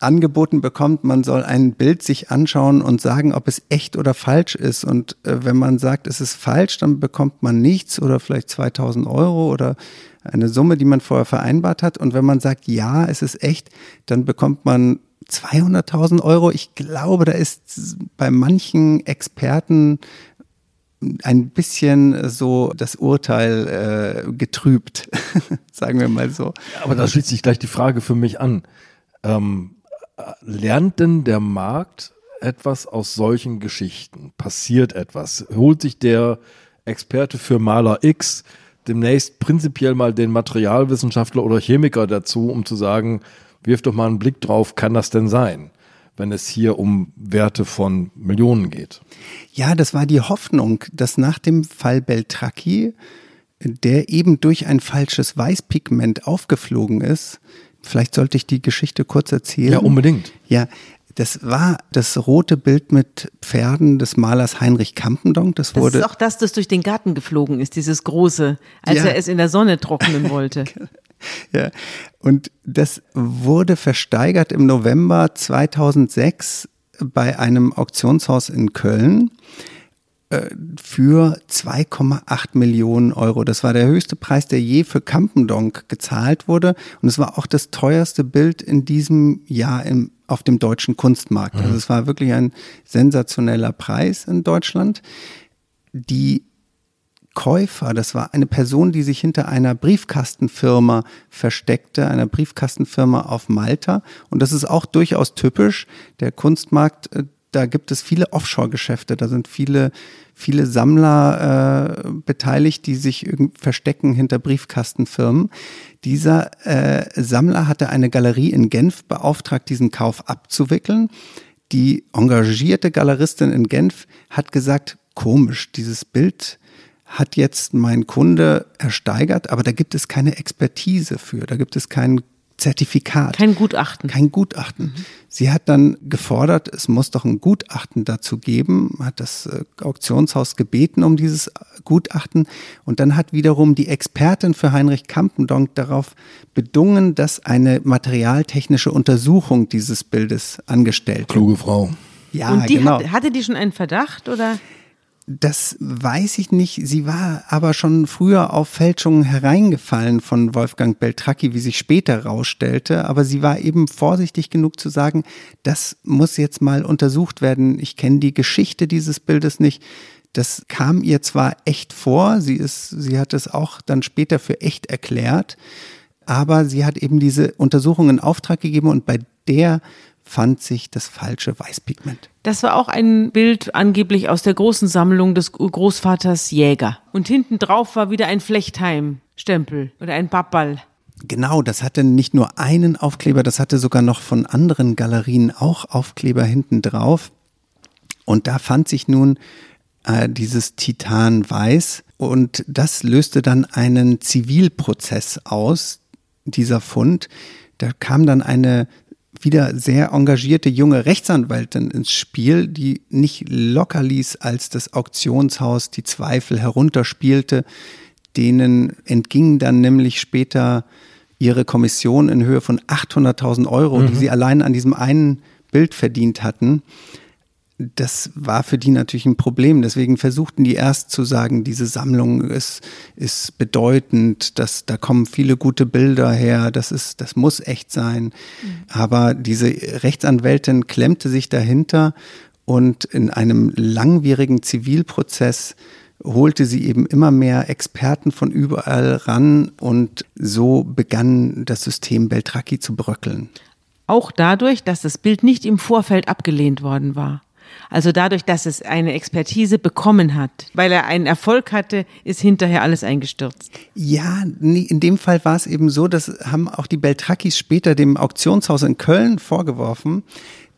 C: angeboten bekommt, man soll ein Bild sich anschauen und sagen, ob es echt oder falsch ist. Und äh, wenn man sagt, es ist falsch, dann bekommt man nichts oder vielleicht 2000 Euro oder eine Summe, die man vorher vereinbart hat. Und wenn man sagt, ja, es ist echt, dann bekommt man 200.000 Euro. Ich glaube, da ist bei manchen Experten ein bisschen so das Urteil äh, getrübt, sagen wir mal so.
A: Aber da schließt sich gleich die Frage für mich an. Ähm, lernt denn der Markt etwas aus solchen Geschichten? Passiert etwas? Holt sich der Experte für Maler X demnächst prinzipiell mal den Materialwissenschaftler oder Chemiker dazu, um zu sagen, wirf doch mal einen Blick drauf, kann das denn sein? wenn es hier um Werte von Millionen geht.
C: Ja, das war die Hoffnung, dass nach dem Fall Beltracchi, der eben durch ein falsches Weißpigment aufgeflogen ist, vielleicht sollte ich die Geschichte kurz erzählen.
A: Ja, unbedingt.
C: Ja, das war das rote Bild mit Pferden des Malers Heinrich Kampendonk. Das,
B: das
C: wurde
B: ist auch das, das durch den Garten geflogen ist, dieses große, als
C: Ja.
B: er es in der Sonne trocknen wollte.
C: Ja, und das wurde versteigert im November 2006 bei einem Auktionshaus in Köln für 2,8 Millionen Euro. Das war der höchste Preis, der je für Campendonk gezahlt wurde. Und es war auch das teuerste Bild in diesem Jahr im, auf dem deutschen Kunstmarkt. Also es war wirklich ein sensationeller Preis in Deutschland. Die Käufer, das war eine Person, die sich hinter einer Briefkastenfirma versteckte, einer Briefkastenfirma auf Malta. Und das ist auch durchaus typisch. Der Kunstmarkt, äh, da gibt es viele Offshore-Geschäfte, da sind viele, viele Sammler äh, beteiligt, die sich verstecken hinter Briefkastenfirmen. Dieser äh, Sammler hatte eine Galerie in Genf beauftragt, diesen Kauf abzuwickeln. Die engagierte Galeristin in Genf hat gesagt, komisch, dieses Bild hat jetzt mein Kunde ersteigert, aber da gibt es keine Expertise für, da gibt es kein Zertifikat.
B: Kein Gutachten.
C: Kein Gutachten. Sie hat dann gefordert, es muss doch ein Gutachten dazu geben, hat das äh, Auktionshaus gebeten um dieses äh, Gutachten und dann hat wiederum die Expertin für Heinrich Kampendonk darauf bedungen, dass eine materialtechnische Untersuchung dieses Bildes angestellt wird.
A: Kluge Frau.
C: Ja,
B: Und die
C: genau.
B: hat, hatte die schon einen Verdacht oder?
C: Das weiß ich nicht. Sie war aber schon früher auf Fälschungen hereingefallen von Wolfgang Beltracchi, wie sich später herausstellte. Aber sie war eben vorsichtig genug zu sagen, das muss jetzt mal untersucht werden. Ich kenne die Geschichte dieses Bildes nicht. Das kam ihr zwar echt vor, sie ist, sie hat es auch dann später für echt erklärt, aber sie hat eben diese Untersuchung in Auftrag gegeben und bei der fand sich das falsche Weißpigment.
B: Das war auch ein Bild angeblich aus der großen Sammlung des Großvaters Jäger. Und hinten drauf war wieder ein Flechtheim-Stempel oder ein Babball.
C: Genau, das hatte nicht nur einen Aufkleber, das hatte sogar noch von anderen Galerien auch Aufkleber hinten drauf. Und da fand sich nun äh, dieses Titan Weiß und das löste dann einen Zivilprozess aus, dieser Fund. Da kam dann eine wieder sehr engagierte junge Rechtsanwältin ins Spiel, die nicht locker ließ, als das Auktionshaus die Zweifel herunterspielte. Denen entging dann nämlich später ihre Kommission in Höhe von 800.000 Euro, die sie allein an diesem einen Bild verdient hatten. Das war für die natürlich ein Problem. Deswegen versuchten die erst zu sagen, diese Sammlung ist, ist bedeutend, dass da kommen viele gute Bilder her, das ist, das muss echt sein. Aber diese Rechtsanwältin klemmte sich dahinter und in einem langwierigen Zivilprozess holte sie eben immer mehr Experten von überall ran und so begann das System Beltracchi zu bröckeln.
B: Auch dadurch, dass das Bild nicht im Vorfeld abgelehnt worden war. Also dadurch, dass es eine Expertise bekommen hat, weil er einen Erfolg hatte, ist hinterher alles eingestürzt.
C: Ja, nee, in dem Fall war es eben so, das haben auch die Beltracchis später dem Auktionshaus in Köln vorgeworfen,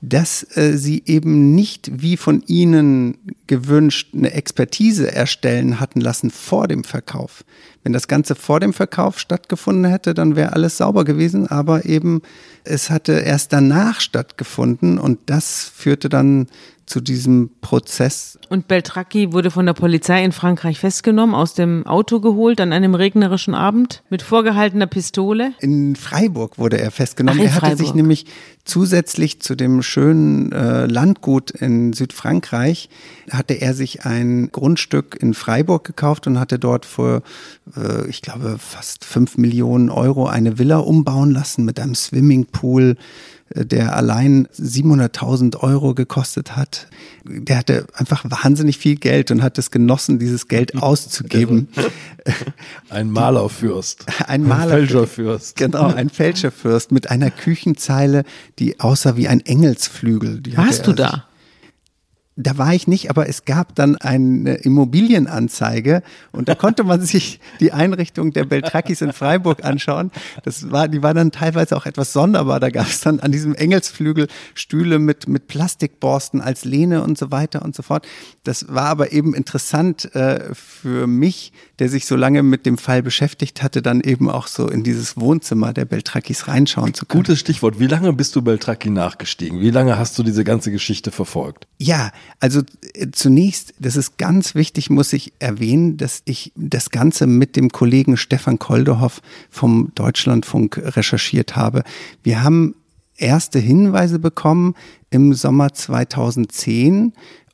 C: dass äh, sie eben nicht wie von ihnen gewünscht eine Expertise erstellen hatten lassen vor dem Verkauf. Wenn das Ganze vor dem Verkauf stattgefunden hätte, dann wäre alles sauber gewesen, aber eben es hatte erst danach stattgefunden und das führte dann zu diesem Prozess.
B: Und Beltracchi wurde von der Polizei in Frankreich festgenommen, aus dem Auto geholt an einem regnerischen Abend mit vorgehaltener Pistole.
C: In Freiburg wurde er festgenommen.
B: Ach,
C: er hatte
B: Freiburg.
C: sich nämlich zusätzlich zu dem schönen äh, Landgut in Südfrankreich hatte er sich ein Grundstück in Freiburg gekauft und hatte dort für, äh, ich glaube, fast fünf Millionen Euro eine Villa umbauen lassen mit einem Swimmingpool, der allein 700.000 Euro gekostet hat. Der hatte einfach wahnsinnig viel Geld und hat es genossen, dieses Geld auszugeben.
A: Ein Malerfürst.
C: Ein Maler-
A: Fälscherfürst.
C: Genau, ein Fälscherfürst mit einer Küchenzeile, die aussah wie ein Engelsflügel. Die
B: Warst du
C: sich-
B: da?
C: Da war ich nicht, aber es gab dann eine Immobilienanzeige und da konnte man sich die Einrichtung der Beltrakis in Freiburg anschauen. Das war, die war dann teilweise auch etwas sonderbar. Da gab es dann an diesem Engelsflügel Stühle mit, mit Plastikborsten als Lehne und so weiter und so fort. Das war aber eben interessant äh, für mich, der sich so lange mit dem Fall beschäftigt hatte, dann eben auch so in dieses Wohnzimmer der Beltrakis reinschauen zu können.
A: Gutes Stichwort. Wie lange bist du Beltracchi nachgestiegen? Wie lange hast du diese ganze Geschichte verfolgt?
C: Ja, also äh, zunächst, das ist ganz wichtig, muss ich erwähnen, dass ich das Ganze mit dem Kollegen Stefan Koldehoff vom Deutschlandfunk recherchiert habe. Wir haben erste Hinweise bekommen im Sommer 2010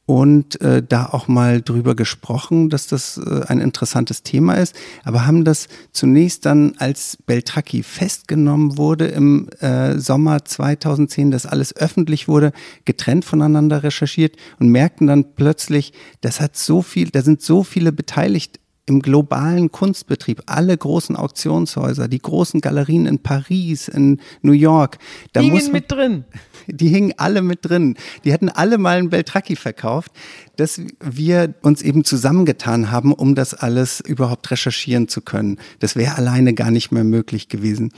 C: und äh, da auch mal drüber gesprochen, dass das äh, ein interessantes Thema ist, aber haben das zunächst dann, als Beltracchi festgenommen wurde im äh, Sommer 2010, dass alles öffentlich wurde, getrennt voneinander recherchiert und merkten dann plötzlich, das hat so viel, da sind so viele beteiligt im globalen Kunstbetrieb, alle großen Auktionshäuser, die großen Galerien in Paris, in New York, da
B: Hingen
C: muss man,
B: mit drin.
C: Die hingen alle mit drin. Die hätten alle mal einen Beltracchi verkauft, dass wir uns eben zusammengetan haben, um das alles überhaupt recherchieren zu können. Das wäre alleine gar nicht mehr möglich gewesen.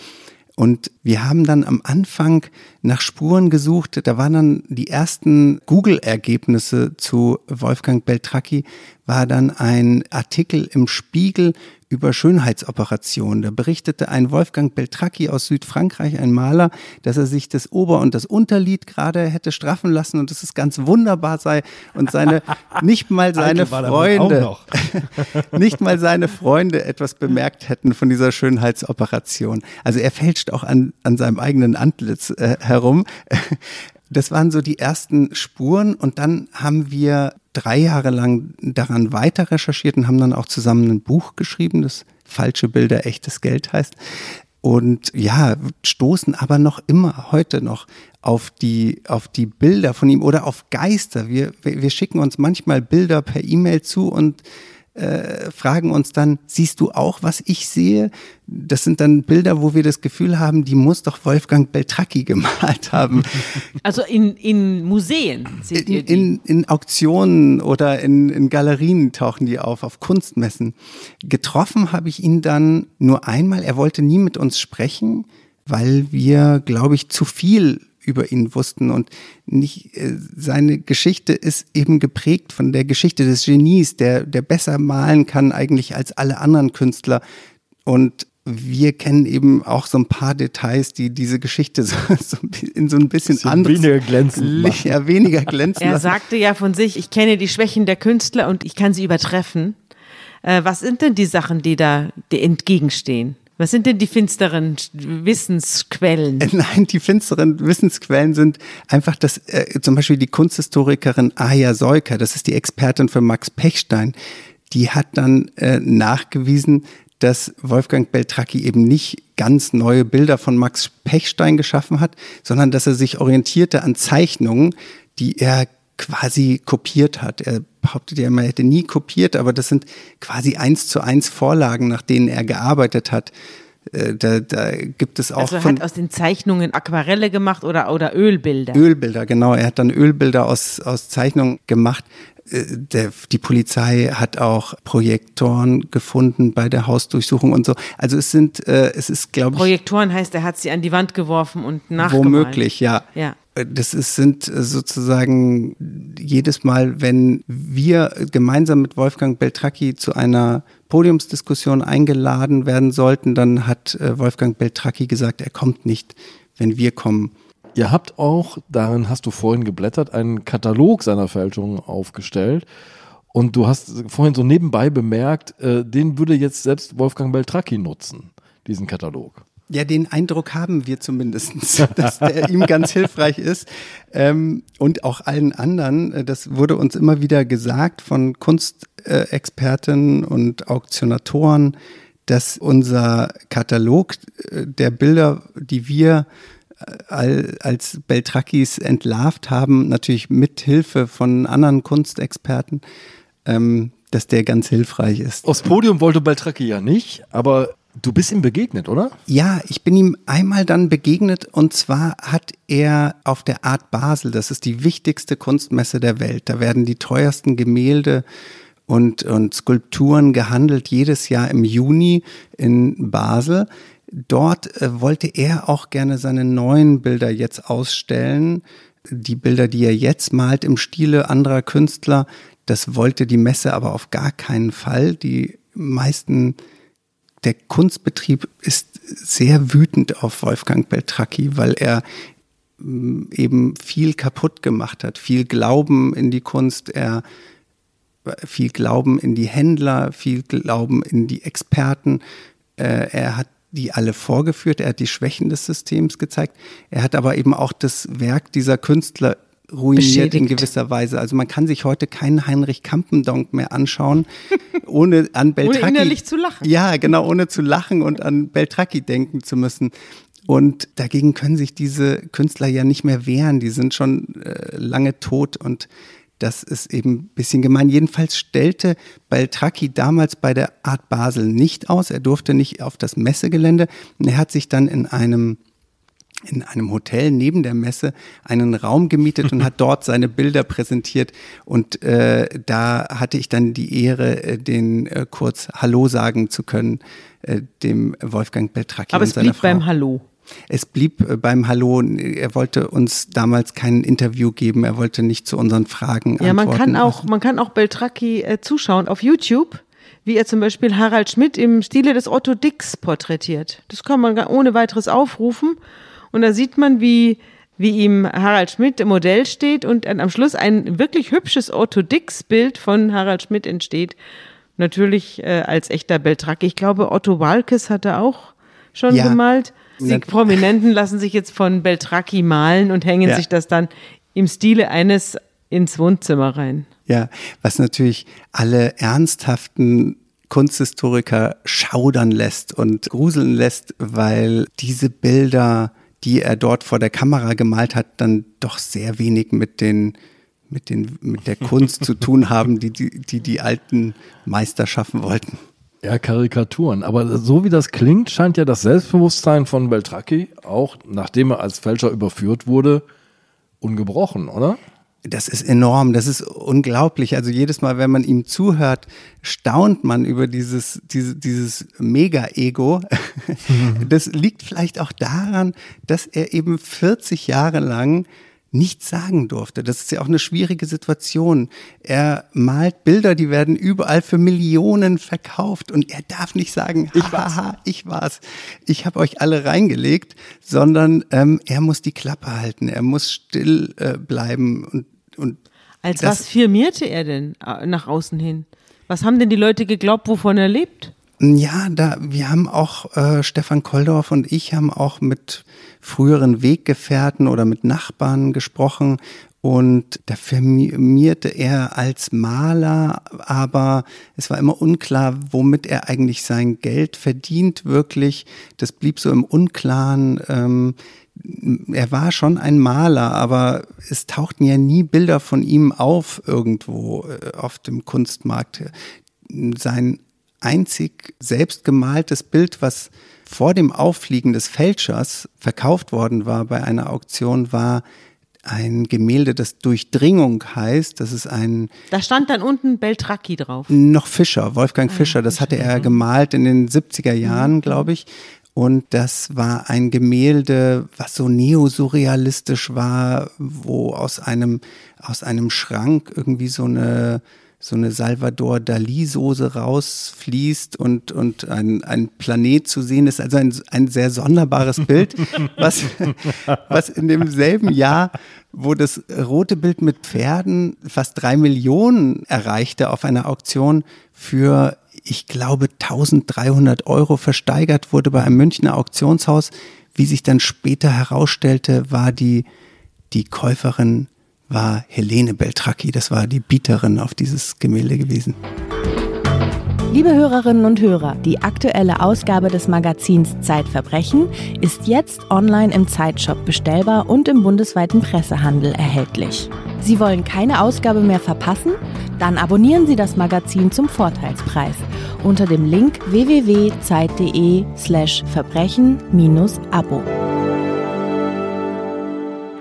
C: Und wir haben dann am Anfang nach Spuren gesucht. Da waren dann die ersten Google-Ergebnisse zu Wolfgang Beltracchi, war dann ein Artikel im Spiegel über Schönheitsoperationen. Da berichtete ein Wolfgang Beltracchi aus Südfrankreich, ein Maler, dass er sich das Ober- und das Unterlied gerade hätte straffen lassen und dass es ganz wunderbar sei und seine, nicht mal seine Freunde, nicht mal seine Freunde etwas bemerkt hätten von dieser Schönheitsoperation. Also er fälscht auch an, an seinem eigenen Antlitz äh, herum. Das waren so die ersten Spuren und dann haben wir drei Jahre lang daran weiter recherchiert und haben dann auch zusammen ein Buch geschrieben, das Falsche Bilder, echtes Geld heißt. Und ja, stoßen aber noch immer heute noch auf die, auf die Bilder von ihm oder auf Geister. Wir, wir wir schicken uns manchmal Bilder per E-Mail zu und äh, fragen uns dann, siehst du auch, was ich sehe? Das sind dann Bilder, wo wir das Gefühl haben, die muss doch Wolfgang Beltracchi gemalt haben.
B: Also in, in Museen seht ihr
C: In,
B: die.
C: in, in Auktionen oder in, in Galerien tauchen die auf, auf Kunstmessen. Getroffen habe ich ihn dann nur einmal. Er wollte nie mit uns sprechen, weil wir, glaube ich, zu viel über ihn wussten und nicht äh, seine Geschichte ist eben geprägt von der Geschichte des Genies, der der besser malen kann eigentlich als alle anderen Künstler und wir kennen eben auch so ein paar Details, die diese Geschichte so, so in so ein bisschen,
A: Bisschen
C: anderes
A: weniger glänzend machen.
C: Ja, weniger glänzend
B: Er
C: lassen.
B: sagte ja von sich, ich kenne die Schwächen der Künstler und ich kann sie übertreffen. Äh, was sind denn die Sachen, die da entgegenstehen? Was sind denn die finsteren Wissensquellen?
C: Nein, die finsteren Wissensquellen sind einfach, dass äh, zum Beispiel die Kunsthistorikerin Aya Seuker, das ist die Expertin für Max Pechstein, die hat dann äh, nachgewiesen, dass Wolfgang Beltracchi eben nicht ganz neue Bilder von Max Pechstein geschaffen hat, sondern dass er sich orientierte an Zeichnungen, die er quasi kopiert hat. Er behauptet ja immer, er hätte nie kopiert, aber das sind quasi eins zu eins Vorlagen, nach denen er gearbeitet hat. Äh, Da, da gibt es auch
B: Also er hat aus den Zeichnungen Aquarelle gemacht oder, oder Ölbilder.
C: Ölbilder, genau. Er hat dann Ölbilder aus, aus Zeichnungen gemacht. Äh, Der, die Polizei hat auch Projektoren gefunden bei der Hausdurchsuchung und so. Also es sind, äh, es ist, glaube ich,
B: Projektoren heißt, er hat sie an die Wand geworfen und nachgemalt.
C: womöglich, ja.
B: Ja.
C: Das ist, sind äh, sozusagen jedes Mal, wenn wir gemeinsam mit Wolfgang Beltracchi zu einer Podiumsdiskussion eingeladen werden sollten, dann hat äh, Wolfgang Beltracchi gesagt, er kommt nicht, wenn wir kommen.
A: Ihr habt auch, darin hast du vorhin geblättert, einen Katalog seiner Fälschungen aufgestellt. Und du hast vorhin so nebenbei bemerkt, äh, den würde jetzt selbst Wolfgang Beltracchi nutzen, diesen Katalog.
C: Ja, den Eindruck haben wir zumindest, dass der ihm ganz hilfreich ist. Ähm, und auch allen anderen. Äh, das wurde uns immer wieder gesagt von Kunstexperten und Auktionatoren, dass unser Katalog äh, der Bilder, die wir als Beltrakis entlarvt haben, natürlich mit Hilfe von anderen Kunstexperten, ähm, dass der ganz hilfreich ist.
A: Aufs Podium wollte Beltracchi ja nicht, aber du bist ihm begegnet, oder?
C: Ja, ich bin ihm einmal dann begegnet und zwar hat er auf der Art Basel, das ist die wichtigste Kunstmesse der Welt, da werden die teuersten Gemälde und, und Skulpturen gehandelt jedes Jahr im Juni in Basel. Dort äh, wollte er auch gerne seine neuen Bilder jetzt ausstellen. Die Bilder, die er jetzt malt im Stile anderer Künstler, das wollte die Messe aber auf gar keinen Fall. Die meisten, der Kunstbetrieb ist sehr wütend auf Wolfgang Beltracchi, weil er mm, eben viel kaputt gemacht hat, viel Glauben in die Kunst, er viel Glauben in die Händler, viel Glauben in die Experten. Äh, er hat die alle vorgeführt, er hat die Schwächen des Systems gezeigt. Er hat aber eben auch das Werk dieser Künstler ruiniert Beschädigt. in gewisser Weise. Also man kann sich heute keinen Heinrich Kampendonk mehr anschauen, ohne an Beltracchi. ohne
B: innerlich zu lachen.
C: Ja, genau, ohne zu lachen und an Beltracchi denken zu müssen. Und dagegen können sich diese Künstler ja nicht mehr wehren. Die sind schon äh, lange tot und das ist eben ein bisschen gemein. Jedenfalls stellte Beltracchi damals bei der Art Basel nicht aus. Er durfte nicht auf das Messegelände. Er hat sich dann in einem in einem Hotel neben der Messe einen Raum gemietet und hat dort seine Bilder präsentiert. Und äh, da hatte ich dann die Ehre, äh, den äh, kurz Hallo sagen zu können, äh, dem Wolfgang Beltracchi.
B: Aber es blieb Frau. beim Hallo.
C: Es blieb äh, beim Hallo. Er wollte uns damals kein Interview geben. Er wollte nicht zu unseren Fragen
B: ja,
C: antworten.
B: Ja, man kann auch, man kann auch Beltracchi äh, zuschauen auf YouTube wie er zum Beispiel Harald Schmidt im Stile des Otto Dix porträtiert. Das kann man ohne weiteres aufrufen. Und da sieht man, wie, wie ihm Harald Schmidt im Modell steht und am Schluss ein wirklich hübsches Otto Dix-Bild von Harald Schmidt entsteht. Natürlich äh, als echter Beltracchi. Ich glaube, Otto Walkes hat er auch schon ja. gemalt. Die Prominenten lassen sich jetzt von Beltracchi malen und hängen ja. sich das dann im Stile eines ins Wohnzimmer rein.
C: Ja, was natürlich alle ernsthaften Kunsthistoriker schaudern lässt und gruseln lässt, weil diese Bilder, die er dort vor der Kamera gemalt hat, dann doch sehr wenig mit den mit, den, mit der Kunst zu tun haben, die die, die die alten Meister schaffen wollten.
A: Ja, Karikaturen. Aber so wie das klingt, scheint ja das Selbstbewusstsein von Beltracchi, auch nachdem er als Fälscher überführt wurde, ungebrochen, oder?
C: Das ist enorm, das ist unglaublich. Also jedes Mal, wenn man ihm zuhört, staunt man über dieses, diese, dieses Mega-Ego. Das liegt vielleicht auch daran, dass er eben 40 Jahre lang nichts sagen durfte. Das ist ja auch eine schwierige Situation. Er malt Bilder, die werden überall für Millionen verkauft und er darf nicht sagen, ich war's, ich war's, ich habe euch alle reingelegt, sondern ähm, er muss die Klappe halten, er muss still äh, bleiben und, und
B: als was firmierte er denn äh, nach außen hin? Was haben denn die Leute geglaubt, wovon er lebt?
C: Ja, da wir haben auch äh, Stefan Koldorf und ich haben auch mit früheren Weggefährten oder mit Nachbarn gesprochen und da firmierte er als Maler, aber es war immer unklar, womit er eigentlich sein Geld verdient, wirklich. Das blieb so im Unklaren. Ähm, er war schon ein Maler, aber es tauchten ja nie Bilder von ihm auf irgendwo äh, auf dem Kunstmarkt. Sein einzig selbst gemaltes Bild, was vor dem Auffliegen des Fälschers verkauft worden war bei einer Auktion, war ein Gemälde, das Durchdringung heißt. Das ist ein.
B: Da stand dann unten Beltracchi drauf.
C: Noch Fischer, Wolfgang ah, Fischer. Das hatte er gemalt in den 70er Jahren, mhm. glaube ich. Und das war ein Gemälde, was so neosurrealistisch war, wo aus einem, aus einem Schrank irgendwie so eine, so eine Salvador Dali-Soße rausfließt und, und ein, ein Planet zu sehen ist. Also ein, ein sehr sonderbares Bild, was, was in demselben Jahr, wo das rote Bild mit Pferden fast drei Millionen erreichte auf einer Auktion für, ich glaube, 1300 Euro versteigert wurde bei einem Münchner Auktionshaus. Wie sich dann später herausstellte, war die, die Käuferin war Helene Beltracchi. Das war die Bieterin auf dieses Gemälde gewesen.
E: Liebe Hörerinnen und Hörer, die aktuelle Ausgabe des Magazins Zeitverbrechen ist jetzt online im Zeitshop bestellbar und im bundesweiten Pressehandel erhältlich. Sie wollen keine Ausgabe mehr verpassen? Dann abonnieren Sie das Magazin zum Vorteilspreis unter dem Link www.zeit.de/slash verbrechen-abo.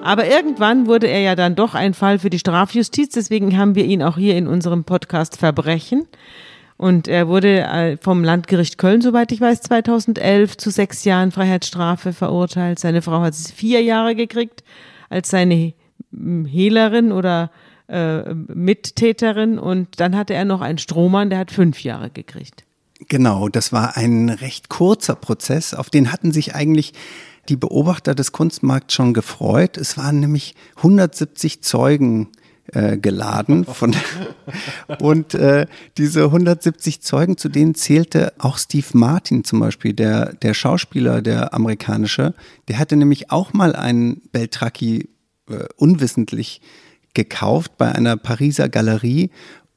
B: Aber irgendwann wurde er ja dann doch ein Fall für die Strafjustiz, deswegen haben wir ihn auch hier in unserem Podcast Verbrechen. Und er wurde äh, vom Landgericht Köln, soweit ich weiß, 2011 zu sechs Jahren Freiheitsstrafe verurteilt. Seine Frau hat vier Jahre gekriegt als seine Hehlerin oder äh, Mittäterin. Und dann hatte er noch einen Strohmann, der hat fünf Jahre gekriegt.
C: Genau, das war ein recht kurzer Prozess. Auf den hatten sich eigentlich die Beobachter des Kunstmarkts schon gefreut. Es waren nämlich 170 Zeugen äh, geladen von und äh, diese 170 Zeugen, zu denen zählte auch Steve Martin zum Beispiel, der der Schauspieler, der amerikanische, der hatte nämlich auch mal einen Beltracchi äh, unwissentlich gekauft bei einer Pariser Galerie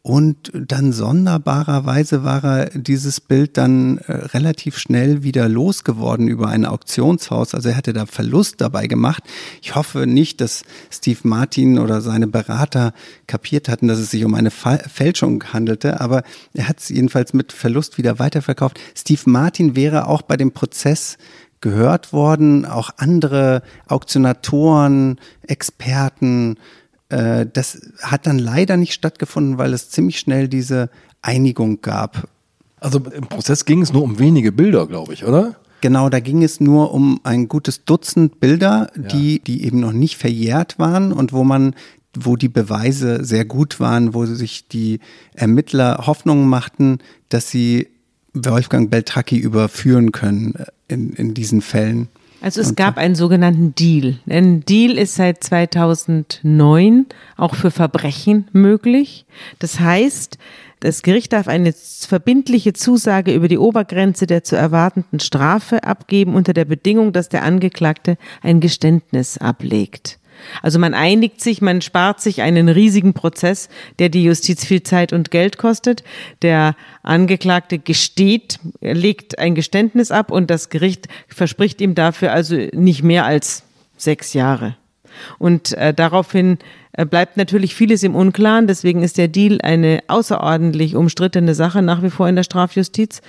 C: und dann sonderbarerweise war er dieses Bild dann äh, relativ schnell wieder losgeworden über ein Auktionshaus. Also er hatte da Verlust dabei gemacht. Ich hoffe nicht, dass Steve Martin oder seine Berater kapiert hatten, dass es sich um eine Fälschung handelte, aber er hat es jedenfalls mit Verlust wieder weiterverkauft. Steve Martin wäre auch bei dem Prozess gehört worden, auch andere Auktionatoren, Experten, äh, das hat dann leider nicht stattgefunden, weil es ziemlich schnell diese Einigung gab.
A: Also im Prozess ging es nur um wenige Bilder, glaube ich, oder?
C: Genau, da ging es nur um ein gutes Dutzend Bilder, ja. die, die eben noch nicht verjährt waren und wo man wo die Beweise sehr gut waren, wo sich die Ermittler Hoffnungen machten, dass sie Wolfgang Beltracchi überführen können in, in diesen Fällen.
B: Also es gab einen sogenannten Deal. Ein Deal ist seit 2009 auch für Verbrechen möglich. Das heißt, das Gericht darf eine verbindliche Zusage über die Obergrenze der zu erwartenden Strafe abgeben unter der Bedingung, dass der Angeklagte ein Geständnis ablegt. Also man einigt sich, man spart sich einen riesigen Prozess, der die Justiz viel Zeit und Geld kostet. Der Angeklagte gesteht, legt ein Geständnis ab und das Gericht verspricht ihm dafür also nicht mehr als sechs Jahre. Und äh, daraufhin äh, bleibt natürlich vieles im Unklaren. Deswegen ist der Deal eine außerordentlich umstrittene Sache nach wie vor in der Strafjustiz.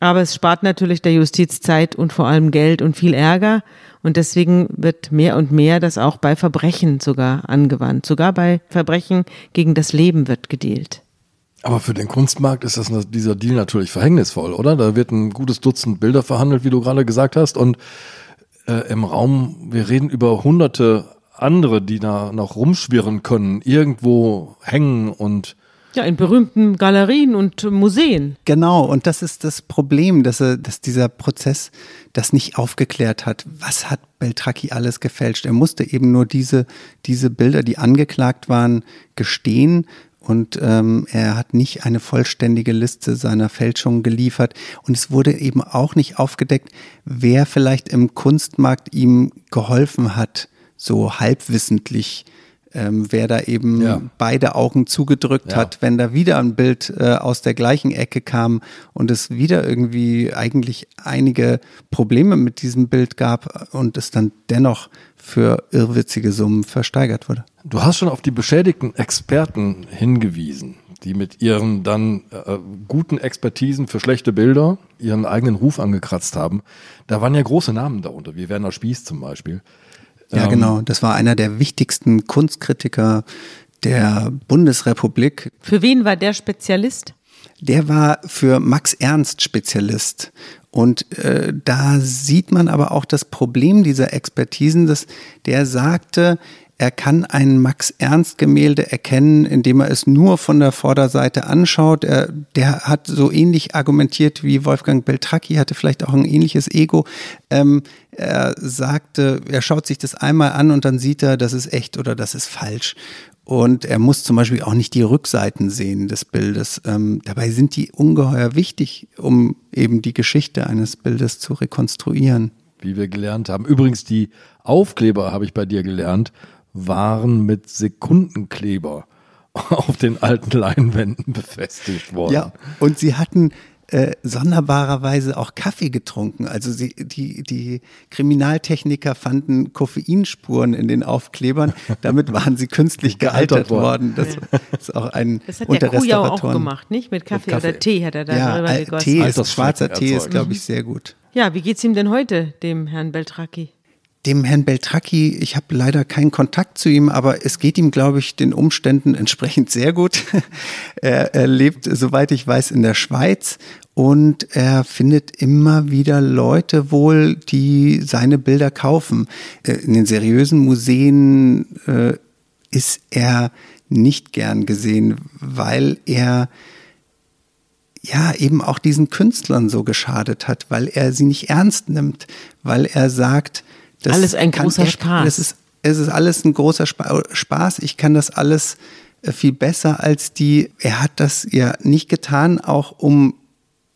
B: Aber es spart natürlich der Justiz Zeit und vor allem Geld und viel Ärger. Und deswegen wird mehr und mehr das auch bei Verbrechen sogar angewandt. Sogar bei Verbrechen gegen das Leben wird gedealt.
A: Aber für den Kunstmarkt ist das, dieser Deal natürlich verhängnisvoll, oder? Da wird ein gutes Dutzend Bilder verhandelt, wie du gerade gesagt hast. Und äh, im Raum, wir reden über hunderte andere, die da noch rumschwirren können, irgendwo hängen und
B: ja, in berühmten Galerien und Museen.
C: Genau, und das ist das Problem, dass, dass dieser Prozess das nicht aufgeklärt hat. Was hat Beltracchi alles gefälscht? Er musste eben nur diese, diese Bilder, die angeklagt waren, gestehen. Und ähm, er hat nicht eine vollständige Liste seiner Fälschungen geliefert. Und es wurde eben auch nicht aufgedeckt, wer vielleicht im Kunstmarkt ihm geholfen hat, so halbwissentlich ähm, wer da eben ja. beide Augen zugedrückt ja. hat, wenn da wieder ein Bild äh, aus der gleichen Ecke kam und es wieder irgendwie eigentlich einige Probleme mit diesem Bild gab und es dann dennoch für irrwitzige Summen versteigert wurde.
A: Du hast schon auf die beschädigten Experten hingewiesen, die mit ihren dann äh, guten Expertisen für schlechte Bilder ihren eigenen Ruf angekratzt haben. Da waren ja große Namen darunter, wie Werner Spieß zum Beispiel.
C: Ja, ähm, genau. Das war einer der wichtigsten Kunstkritiker der Bundesrepublik.
B: Für wen war der Spezialist?
C: Der war für Max Ernst Spezialist. Und äh, da sieht man aber auch das Problem dieser Expertisen, dass der sagte, er kann ein Max-Ernst-Gemälde erkennen, indem er es nur von der Vorderseite anschaut. Er, der hat so ähnlich argumentiert wie Wolfgang Beltracchi, hatte vielleicht auch ein ähnliches Ego. Ähm, er sagte, er schaut sich das einmal an und dann sieht er, das ist echt oder das ist falsch. Und er muss zum Beispiel auch nicht die Rückseiten sehen des Bildes. Ähm, dabei sind die ungeheuer wichtig, um eben die Geschichte eines Bildes zu rekonstruieren.
A: Wie wir gelernt haben. Übrigens, die Aufkleber habe ich bei dir gelernt waren mit Sekundenkleber auf den alten Leinwänden befestigt worden.
C: Ja, und sie hatten äh, sonderbarerweise auch Kaffee getrunken. Also sie, die, die Kriminaltechniker fanden Koffeinspuren in den Aufklebern. Damit waren sie künstlich gealtert worden. Das ist auch ein
B: Das hat der Kujau auch gemacht, nicht? Mit Kaffee, Mit Kaffee, oder Tee hat er da
C: ja,
B: drüber
C: gegossen. Tee ist, schwarzer Tee ist, glaube ich, sehr gut.
B: Ja, wie geht's ihm denn heute, dem Herrn Beltracchi?
C: Dem Herrn Beltracchi, ich habe leider keinen Kontakt zu ihm, aber es geht ihm, glaube ich, den Umständen entsprechend sehr gut. er, er lebt, soweit ich weiß, in der Schweiz und er findet immer wieder Leute wohl, die seine Bilder kaufen. Äh, in den seriösen Museen äh, ist er nicht gern gesehen, weil er ja eben auch diesen Künstlern so geschadet hat, weil er sie nicht ernst nimmt, weil er sagt,
B: das alles ein großer er, Spaß.
C: Das ist, es ist alles ein großer Spaß. Ich kann das alles äh, viel besser als die. Er hat das ja nicht getan, auch um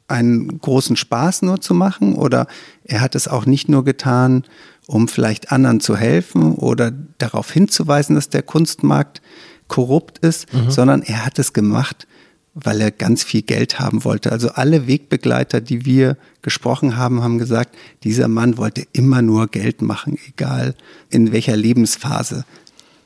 C: einen großen Spaß nur zu machen oder er hat es auch nicht nur getan, um vielleicht anderen zu helfen oder darauf hinzuweisen, dass der Kunstmarkt korrupt ist, mhm. sondern er hat es gemacht, weil er ganz viel Geld haben wollte. Also alle Wegbegleiter, die wir gesprochen haben, haben gesagt, dieser Mann wollte immer nur Geld machen, egal in welcher Lebensphase.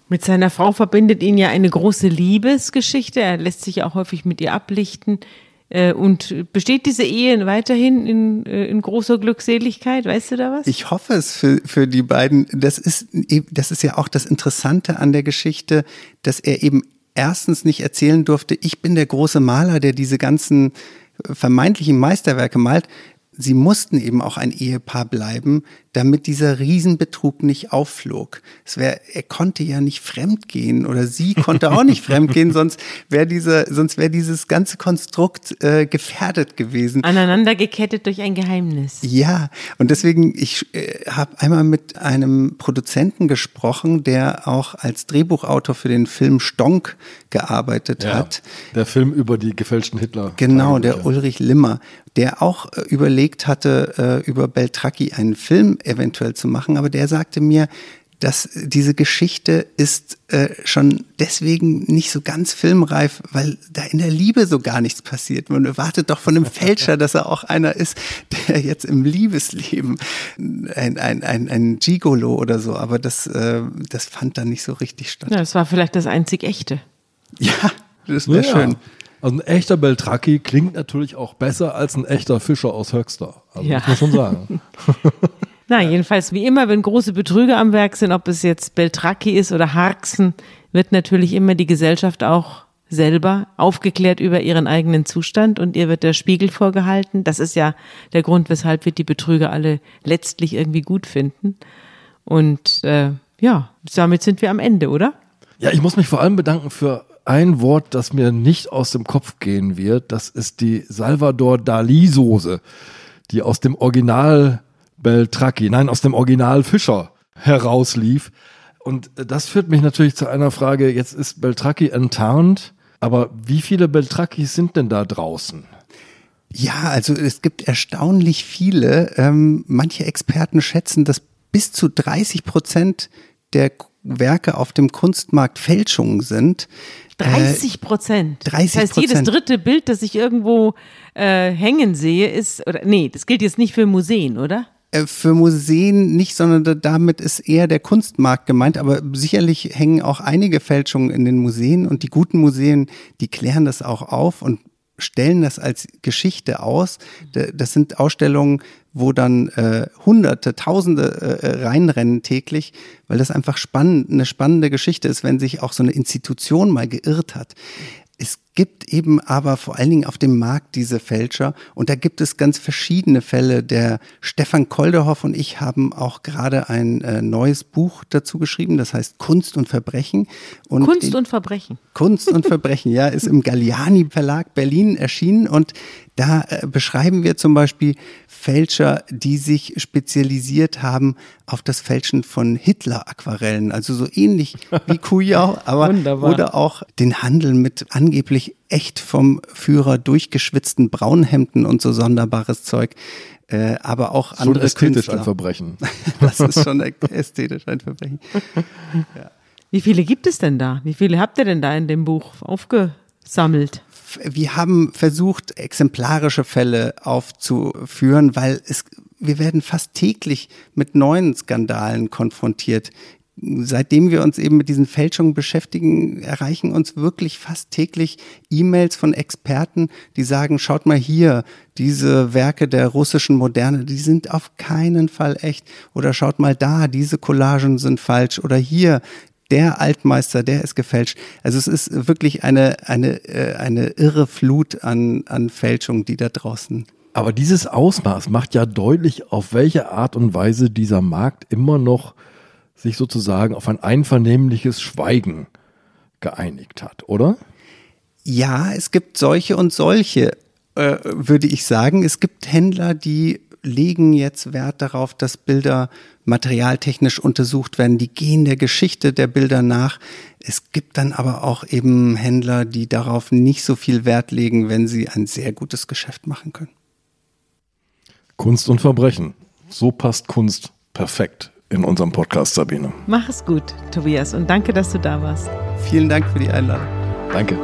B: Mit seiner Frau verbindet ihn ja eine große Liebesgeschichte. Er lässt sich auch häufig mit ihr ablichten. Äh, und besteht diese Ehe weiterhin in, äh, in großer Glückseligkeit? Weißt du da was?
C: Ich hoffe es für, für die beiden. Das ist, das ist ja auch das Interessante an der Geschichte, dass er eben erstens nicht erzählen durfte, ich bin der große Maler, der diese ganzen vermeintlichen Meisterwerke malt sie mussten eben auch ein Ehepaar bleiben, damit dieser Riesenbetrug nicht aufflog. Es wär, er konnte ja nicht fremdgehen oder sie konnte auch nicht fremdgehen, sonst wäre diese, sonst wäre dieses ganze Konstrukt äh, gefährdet gewesen.
B: Aneinander gekettet durch ein Geheimnis.
C: Ja, und deswegen, ich äh, habe einmal mit einem Produzenten gesprochen, der auch als Drehbuchautor für den Film Stonk gearbeitet ja, hat.
A: Der Film über die gefälschten Hitler.
C: Genau, der Ulrich Limmer der auch äh, überlegt hatte, äh, über Beltracchi einen Film eventuell zu machen, aber der sagte mir, dass diese Geschichte ist äh, schon deswegen nicht so ganz filmreif, weil da in der Liebe so gar nichts passiert. Man erwartet doch von einem Fälscher, dass er auch einer ist, der jetzt im Liebesleben ein, ein, ein, ein Gigolo oder so, aber das, äh, das fand dann nicht so richtig statt.
B: Ja, das war vielleicht das einzig echte.
C: Ja, das wäre ja. schön.
A: Also ein echter Beltracchi klingt natürlich auch besser als ein echter Fischer aus Höxter. Also ja. muss man schon sagen.
B: Na, jedenfalls wie immer, wenn große Betrüger am Werk sind, ob es jetzt Beltracchi ist oder Harksen, wird natürlich immer die Gesellschaft auch selber aufgeklärt über ihren eigenen Zustand und ihr wird der Spiegel vorgehalten. Das ist ja der Grund, weshalb wir die Betrüger alle letztlich irgendwie gut finden. Und äh, ja, damit sind wir am Ende, oder?
A: Ja, ich muss mich vor allem bedanken für ein Wort, das mir nicht aus dem Kopf gehen wird. Das ist die Salvador Dali Soße, die aus dem Original Beltracchi, nein, aus dem Original Fischer herauslief. Und das führt mich natürlich zu einer Frage. Jetzt ist Beltracchi enttarnt, aber wie viele Beltracchis sind denn da draußen?
C: Ja, also es gibt erstaunlich viele. Ähm, manche Experten schätzen, dass bis zu 30 Prozent der Werke auf dem Kunstmarkt Fälschungen sind.
B: 30 Prozent.
C: 30
B: Das heißt, jedes dritte Bild, das ich irgendwo äh, hängen sehe, ist, oder nee, das gilt jetzt nicht für Museen, oder?
C: Äh, für Museen nicht, sondern damit ist eher der Kunstmarkt gemeint. Aber sicherlich hängen auch einige Fälschungen in den Museen und die guten Museen, die klären das auch auf und stellen das als Geschichte aus. Das sind Ausstellungen, wo dann äh, Hunderte, Tausende äh, äh, reinrennen täglich, weil das einfach spannend, eine spannende Geschichte ist, wenn sich auch so eine Institution mal geirrt hat. Es gibt eben aber vor allen Dingen auf dem Markt diese Fälscher und da gibt es ganz verschiedene Fälle. Der Stefan Kolderhoff und ich haben auch gerade ein äh, neues Buch dazu geschrieben, das heißt Kunst und Verbrechen.
B: Und Kunst und Verbrechen.
C: Kunst und Verbrechen, ja, ist im Galliani Verlag Berlin erschienen und da äh, beschreiben wir zum Beispiel Fälscher, die sich spezialisiert haben auf das Fälschen von Hitler-Aquarellen, also so ähnlich wie Kujau, aber oder auch den Handel mit angeblich echt vom Führer durchgeschwitzten Braunhemden und so sonderbares Zeug. Äh, aber auch
A: andere schon ästhetisch Künstler. ein Verbrechen.
C: das ist schon ästhetisch ein Verbrechen.
B: Ja. Wie viele gibt es denn da? Wie viele habt ihr denn da in dem Buch aufgesammelt?
C: Wir haben versucht, exemplarische Fälle aufzuführen, weil es, wir werden fast täglich mit neuen Skandalen konfrontiert. Seitdem wir uns eben mit diesen Fälschungen beschäftigen, erreichen uns wirklich fast täglich E-Mails von Experten, die sagen, schaut mal hier, diese Werke der russischen Moderne, die sind auf keinen Fall echt. Oder schaut mal da, diese Collagen sind falsch. Oder hier, der Altmeister, der ist gefälscht. Also es ist wirklich eine, eine, äh, eine irre Flut an, an Fälschungen, die da draußen.
A: Aber dieses Ausmaß macht ja deutlich, auf welche Art und Weise dieser Markt immer noch sich sozusagen auf ein einvernehmliches Schweigen geeinigt hat, oder?
C: Ja, es gibt solche und solche, äh, würde ich sagen. Es gibt Händler, die legen jetzt Wert darauf, dass Bilder materialtechnisch untersucht werden. Die gehen der Geschichte der Bilder nach. Es gibt dann aber auch eben Händler, die darauf nicht so viel Wert legen, wenn sie ein sehr gutes Geschäft machen können.
A: Kunst und Verbrechen. So passt Kunst perfekt in unserem Podcast, Sabine.
B: Mach es gut, Tobias, und danke, dass du da warst.
C: Vielen Dank für die Einladung.
A: Danke.